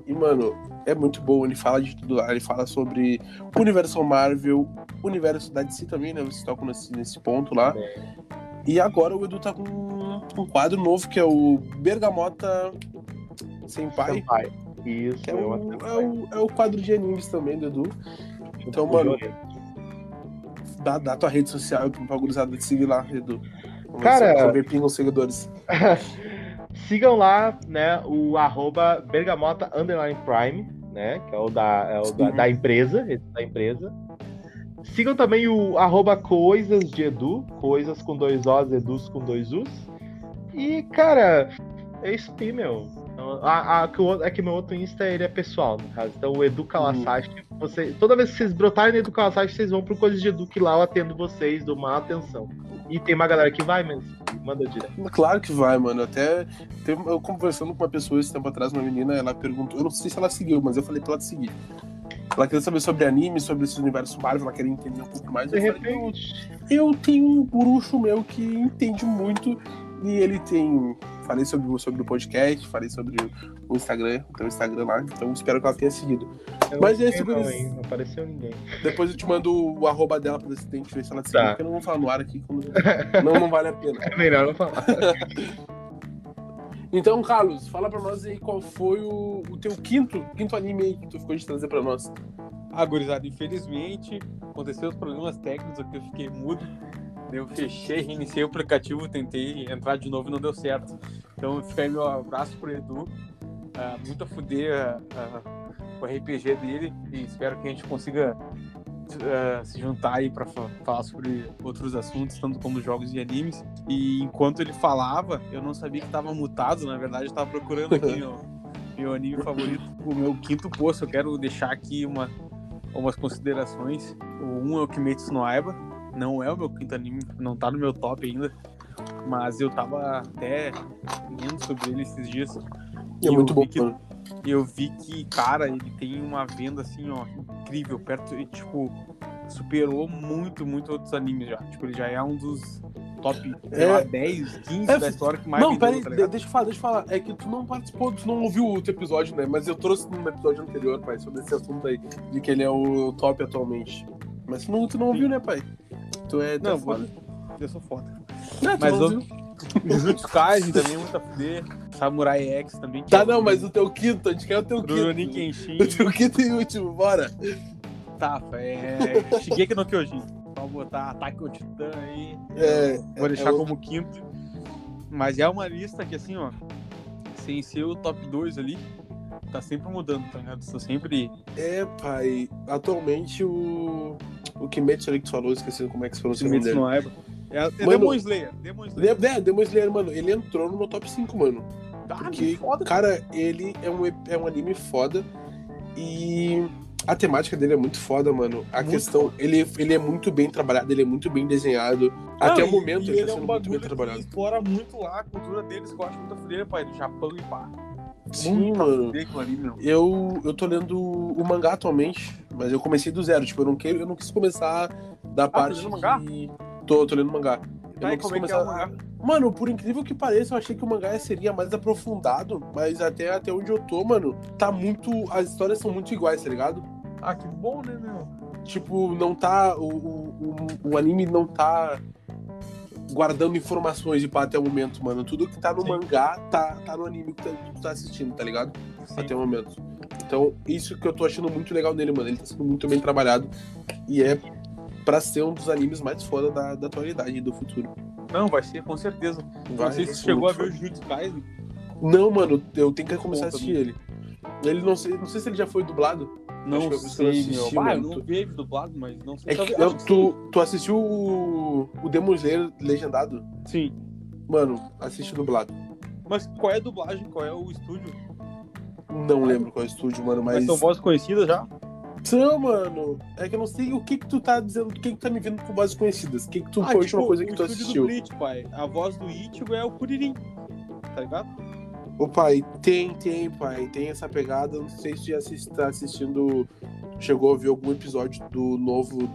E, mano, é muito bom. Ele fala de tudo lá. Ele fala sobre o universo Marvel, o universo da DC também, né? Vocês tocam nesse, nesse ponto lá. E agora o Edu tá com um quadro novo que é o Bergamota Senpai, Senpai. Isso, é eu o, é, o, é o quadro de animes também do Edu. Então, mano, dá, dá tua rede social pra gurizada de seguir lá, Edu. Vamos Cara- ver pingam os seguidores. Sigam lá, né, o arroba bergamota underline prime, né, que é o da, é o da, da empresa, esse da empresa. Sigam também o arroba coisas de Edu, coisas com dois Os, Edus com dois Us. E, cara, é isso aí, meu. A, a- que o outro- é que meu outro Insta ele é pessoal, no caso. Então, o Edu Kawasaki, você, toda vez que vocês brotarem no Edu Kawasaki, vocês vão pro Coisas de Edu, que lá eu atendo vocês, dou uma atenção. E tem uma galera que vai, mas manda direto. Claro que vai, mano. Até eu conversando com uma pessoa esse tempo atrás, uma menina, ela perguntou, eu não sei se ela seguiu, mas eu falei pra ela seguir. Ela queria saber sobre anime, sobre esse universo Marvel, ela queria entender um pouco mais. De Eu falei, repente. eu tenho um bruxo meu que entende muito e ele tem. Falei sobre, o- sobre o podcast, falei sobre o Instagram, o teu Instagram lá, então espero que ela tenha seguido. Eu Mas esse sei não, hein? Não apareceu ninguém. Depois eu te mando o arroba dela pra ver se tem que ver se ela Tá. porque eu não vou falar no ar aqui, quando- não, não vale a pena. É melhor não falar. Então, Carlos, fala pra nós aí qual foi o, o teu quinto, quinto anime aí que tu ficou de trazer pra nós. Ah, gurizada, infelizmente, aconteceu os problemas técnicos aqui, eu fiquei mudo. Eu fechei, reiniciei o aplicativo, tentei entrar de novo e não deu certo. Então fica aí meu abraço pro Edu. Ah, muito a fuder ah, ah, o RPG dele e espero que a gente consiga se juntar aí pra fa- falar sobre outros assuntos, tanto como jogos e animes. E enquanto ele falava, eu não sabia que tava mutado, na verdade eu tava procurando aqui meu, meu anime favorito, o meu quinto posto. Eu quero deixar aqui uma, umas considerações. O um é o Kimetsu no Aiba, não é o meu quinto anime, não tá no meu top ainda, mas eu tava até lendo sobre ele esses dias. É E muito eu bom, vi que-. E eu vi que, cara, ele tem uma venda assim, ó, incrível, perto e tipo superou muito, muito outros animes já. Tipo, ele já é um dos top, É. lá, 10, 15 É, da história que mais Não, peraí, tá deixa eu falar, deixa eu falar. É que tu não participou, tu não ouviu o outro episódio, né? Mas eu trouxe num episódio anterior, pai, sobre esse assunto aí, de que ele é o top atualmente. Mas tu não, tu não ouviu, né, pai? Tu é, tu é Não, foda. Eu sou foda. Não, Mas ouviu. Jujutsu Kaisen também, muito a fuder. Samurai X também. Tá, é não, o- mas o teu quinto, a gente quer o teu Rurouni quinto. Kenshin. O teu quinto e último, bora. Tá, é. Shigeki no Kyojin. Pra botar Ataque ao Titã aí. É, Vou é deixar o- como quinto. Mas é uma lista que, assim, ó, sem ser o top 2 ali, tá sempre mudando, tá ligado? Tô sempre. É, pai, atualmente o. O Kimetsu ali que tu falou, esqueci como é que se pronuncia o nome Kimetsu dele. no Aiba. É, é Mano- Demon Slayer. Demon Slayer. De- É, Demon Slayer, mano, ele entrou no meu top 5, mano. Ah, Porque, foda. cara, ele é um, é um anime foda e a temática dele é muito foda, mano. A Muito questão, ele, ele é muito bem trabalhado, ele é muito bem desenhado. Até Não, o momento e, ele, ele tá é sendo um muito bem trabalhado. explora muito lá a cultura deles, acho muito a fuder, pai, do Japão e pá. Sim, mano. Eu, eu tô lendo o mangá atualmente, mas eu comecei do zero. Tipo, eu não, quero, eu não quis começar da parte. tá lendo mangá? que- Tô, tô lendo mangá. Eu Tá, não quis é que é começar. mangá? Mano, por incrível que pareça, eu achei que o mangá seria mais aprofundado, mas até, até onde eu tô, mano, tá muito. As histórias são muito iguais, tá ligado? Ah, que bom, né, meu? Tipo, não tá. O, o, o, o anime não tá guardando informações de pá até o momento, mano. Tudo que tá no Sim. mangá tá, tá no anime que, tá, que tu tá assistindo, tá ligado? Sim. Até o momento. Então, isso que eu tô achando muito legal nele, mano. Ele tá sendo muito bem trabalhado. E é pra ser um dos animes mais foda da, da atualidade e do futuro. Não, vai ser, com certeza. Vai, não sei se chegou a ver o. Jujutsu Kaisen. Não, mano, eu tenho que começar a assistir ele. Ele não sei, não sei se ele já foi dublado. Não Acho sei, assistir, meu. Ah, eu não vi dublado, mas não sei. É que, eu- tu, tu assistiu o, o Demon Slayer legendado? Sim. Mano, assiste dublado. Mas qual é a dublagem? Qual é o estúdio? Não lembro qual é o estúdio, mano, Mas mas. são vozes conhecidas já? Não, mano. É que eu não sei o que que tu tá dizendo, o que que tá me vindo com vozes conhecidas. O que que tu foi a última coisa que Ah, tipo, o tu estúdio assistiu? do Bleach, pai. A voz do Ichigo é o Kuririn. Tá ligado? Ô pai, tem, tem, pai. Tem essa pegada. Não sei se tu já assist, tá assistindo. Chegou a ver algum episódio do novo.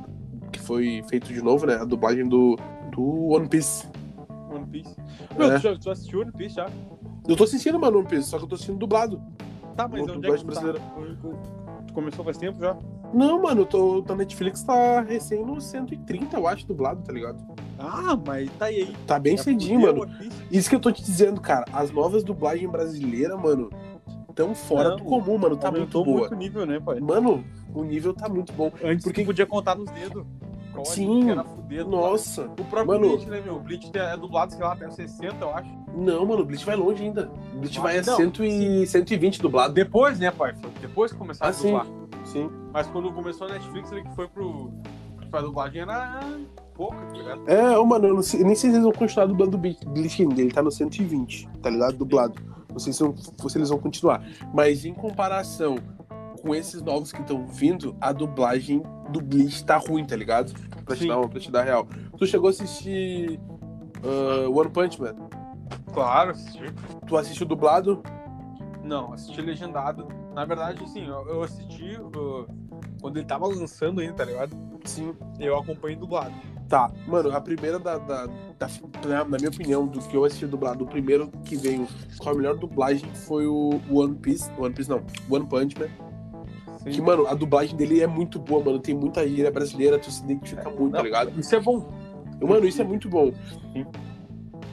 Que foi feito de novo, né? A dublagem do. Do One Piece. One Piece. Meu, É. tu, já, tu assistiu One Piece já? Eu tô assistindo, mano, One Piece, só que eu tô assistindo dublado. Tá, mas onde é que dublagem tu tá? Tu começou faz tempo já? Não, mano, eu tô, tá Netflix tá recém no 130, eu acho, dublado, tá ligado? Ah, mas tá aí. Tá bem cedinho, mano. Piece. Isso que eu tô te dizendo, cara. As novas dublagens brasileiras, mano, tão fora Não, do comum, mano. Tá muito boa. muito o nível, né, pai? Mano, o nível tá muito bom. Antes Porque- podia contar nos dedos. Qual Sim. fuder, Nossa. O próprio Mano- Bleach, né, meu? O Bleach é dublado, sei lá, até os 60, eu acho. Não, mano, o Bleach vai longe ainda. O Bleach vai a não, 100 e 120 dublado. Depois, né, pai? Depois que começaram Ah, a sim. dublar. Sim. Mas quando começou a Netflix, ele que foi pro. Pra dublagem era pouca, tá ligado? É, ô, mano, eu não sei- nem sei se eles vão continuar dublando o Bleach. Ele tá no 120, tá ligado? Dublado. Não sei se, vão- se eles vão continuar. Mas em comparação com esses novos que estão vindo, a dublagem do Bleach tá ruim, tá ligado? Pra te, Sim. dar, uma- pra te dar real. Tu chegou a assistir ah, One Punch Man? Claro, assisti. Tu assistiu dublado? Não, assisti legendado. Na verdade, assim, eu, eu assisti uh, quando ele tava lançando ainda, tá ligado? Sim. Eu acompanhei dublado. Tá, mano, a primeira da, da, da- na, na minha opinião, do que eu assisti dublado, o primeiro que veio com a melhor dublagem foi o One Piece. One Piece não, One Punch Man. Sim. Que, mano, a dublagem dele é muito boa, mano. Tem muita gíria brasileira, tu se identifica muito, tá Não, ligado? Isso é bom. Mano, isso é muito bom. Sim.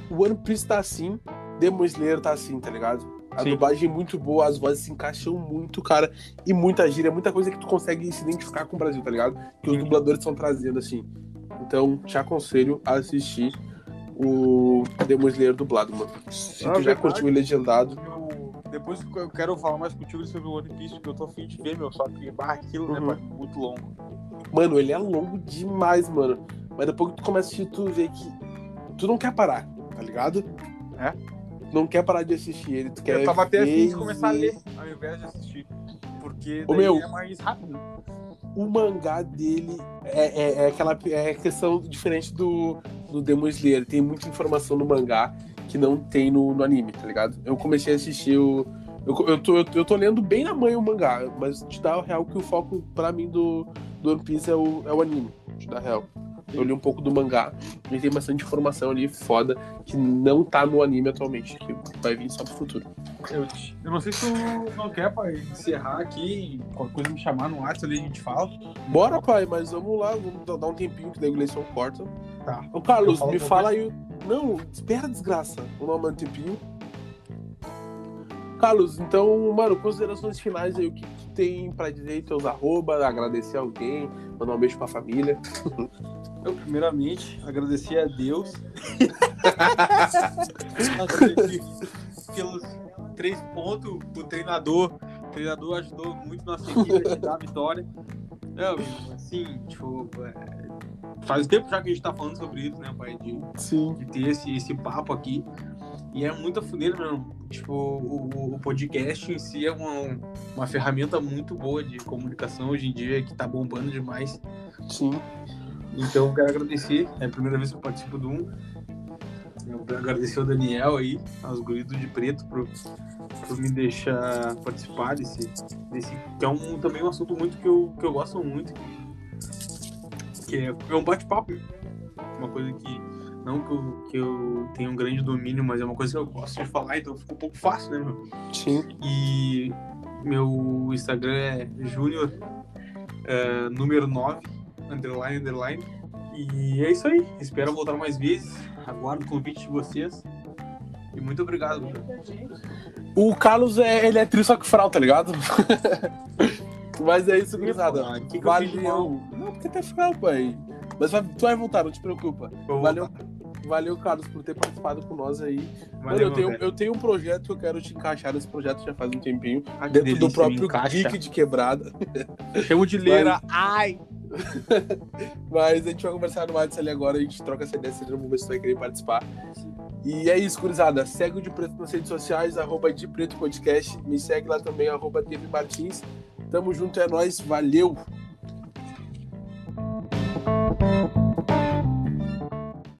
O One Piece tá assim, Demon Slayer tá assim, tá ligado? A Sim. dublagem é muito boa, as vozes se encaixam muito, cara. E muita gíria, muita coisa que tu consegue se identificar com o Brasil, tá ligado? Que os dubladores estão trazendo, assim. Então, te aconselho a assistir o Demon Slayer dublado, mano. Se Ah, tu já verdade. curtiu o legendado. Eu- depois eu quero falar mais contigo sobre o One Piece, porque eu tô afim de ver, meu. Só que barra aquilo, Uhum. né, pai? Muito longo. Mano, ele é longo demais, mano. Mas depois que tu começa a assistir, tu vê que tu não quer parar, tá ligado? É? Não quer parar de assistir ele, tu quer eu tava até afim de começar a ler, ao invés de assistir. Porque daí meu. é mais rápido. O mangá dele é, é, é aquela é questão diferente do, do Demon Slayer. Tem muita informação no mangá que não tem no, no anime, tá ligado? Eu comecei a assistir o. Eu, eu, tô, eu, eu tô lendo bem na manhã o mangá, mas te dá o real que o foco pra mim do, do One Piece é o, é o anime. Te dá real. Eu li um pouco do mangá e tem bastante informação ali foda que não tá no anime atualmente, que vai vir só pro futuro. Eu, eu não sei se tu não quer, pai, encerrar aqui, qualquer coisa me chamar no WhatsApp ali a gente fala. Bora, pai, mas vamos lá, vamos dar um tempinho que daí o Gleison corta. Tá. Ô, Carlos, me fala aí. Não, espera, desgraça. Vamos dar um tempinho. Carlos, então, mano, considerações finais aí, o que tu tem pra dizer, teus arroba, agradecer alguém, mandar um beijo pra família. Eu, primeiramente, agradecer a Deus. agradecer pelos três pontos. O treinador, o treinador ajudou muito nossa equipe a dar a vitória. Não, assim, tipo, é, faz tempo já que a gente tá falando sobre isso, né, pai? De, Sim. de ter esse, esse papo aqui. E é muita funeira mesmo. Tipo, o, o podcast em si é uma, uma ferramenta muito boa de comunicação hoje em dia, que tá bombando demais. Sim. Então, eu quero agradecer. É a primeira vez que eu participo do um. Eu quero agradecer ao Daniel aí, aos guridos de preto, por, por me deixar participar desse, desse. Que é um, também um assunto muito que eu, que eu gosto muito. Que é, é um bate-papo. Uma coisa que. Não que eu, que eu tenha um grande domínio, mas é uma coisa que eu gosto de falar, então fica um pouco fácil, né, meu? Sim. E meu Instagram é júnior é, número 9, underline, underline. E é isso aí. Espero voltar mais vezes. Aguardo o convite de vocês. E muito obrigado. O Carlos, é, ele é trio só que fral, tá ligado? Mas é isso, gurizada. Valeu. Não, porque tá fral, pai. Mas vai- tu vai voltar, não te preocupa. Valeu. Valeu, Carlos, por ter participado com nós aí. Valeu, Mano, eu, tenho, eu tenho um projeto que eu quero te encaixar nesse projeto já faz um tempinho. Ah, dentro delícia, do próprio geek de quebrada. Chamo de leira. Ai! Mas a gente vai conversar no WhatsApp ali agora, a gente troca essa ideia, vamos ver se vai querer participar. E é isso, Curizada. Segue o De Preto nas redes sociais, arroba de Preto Podcast. Me segue lá também, arroba TV Martins. Tamo junto, é nóis, valeu!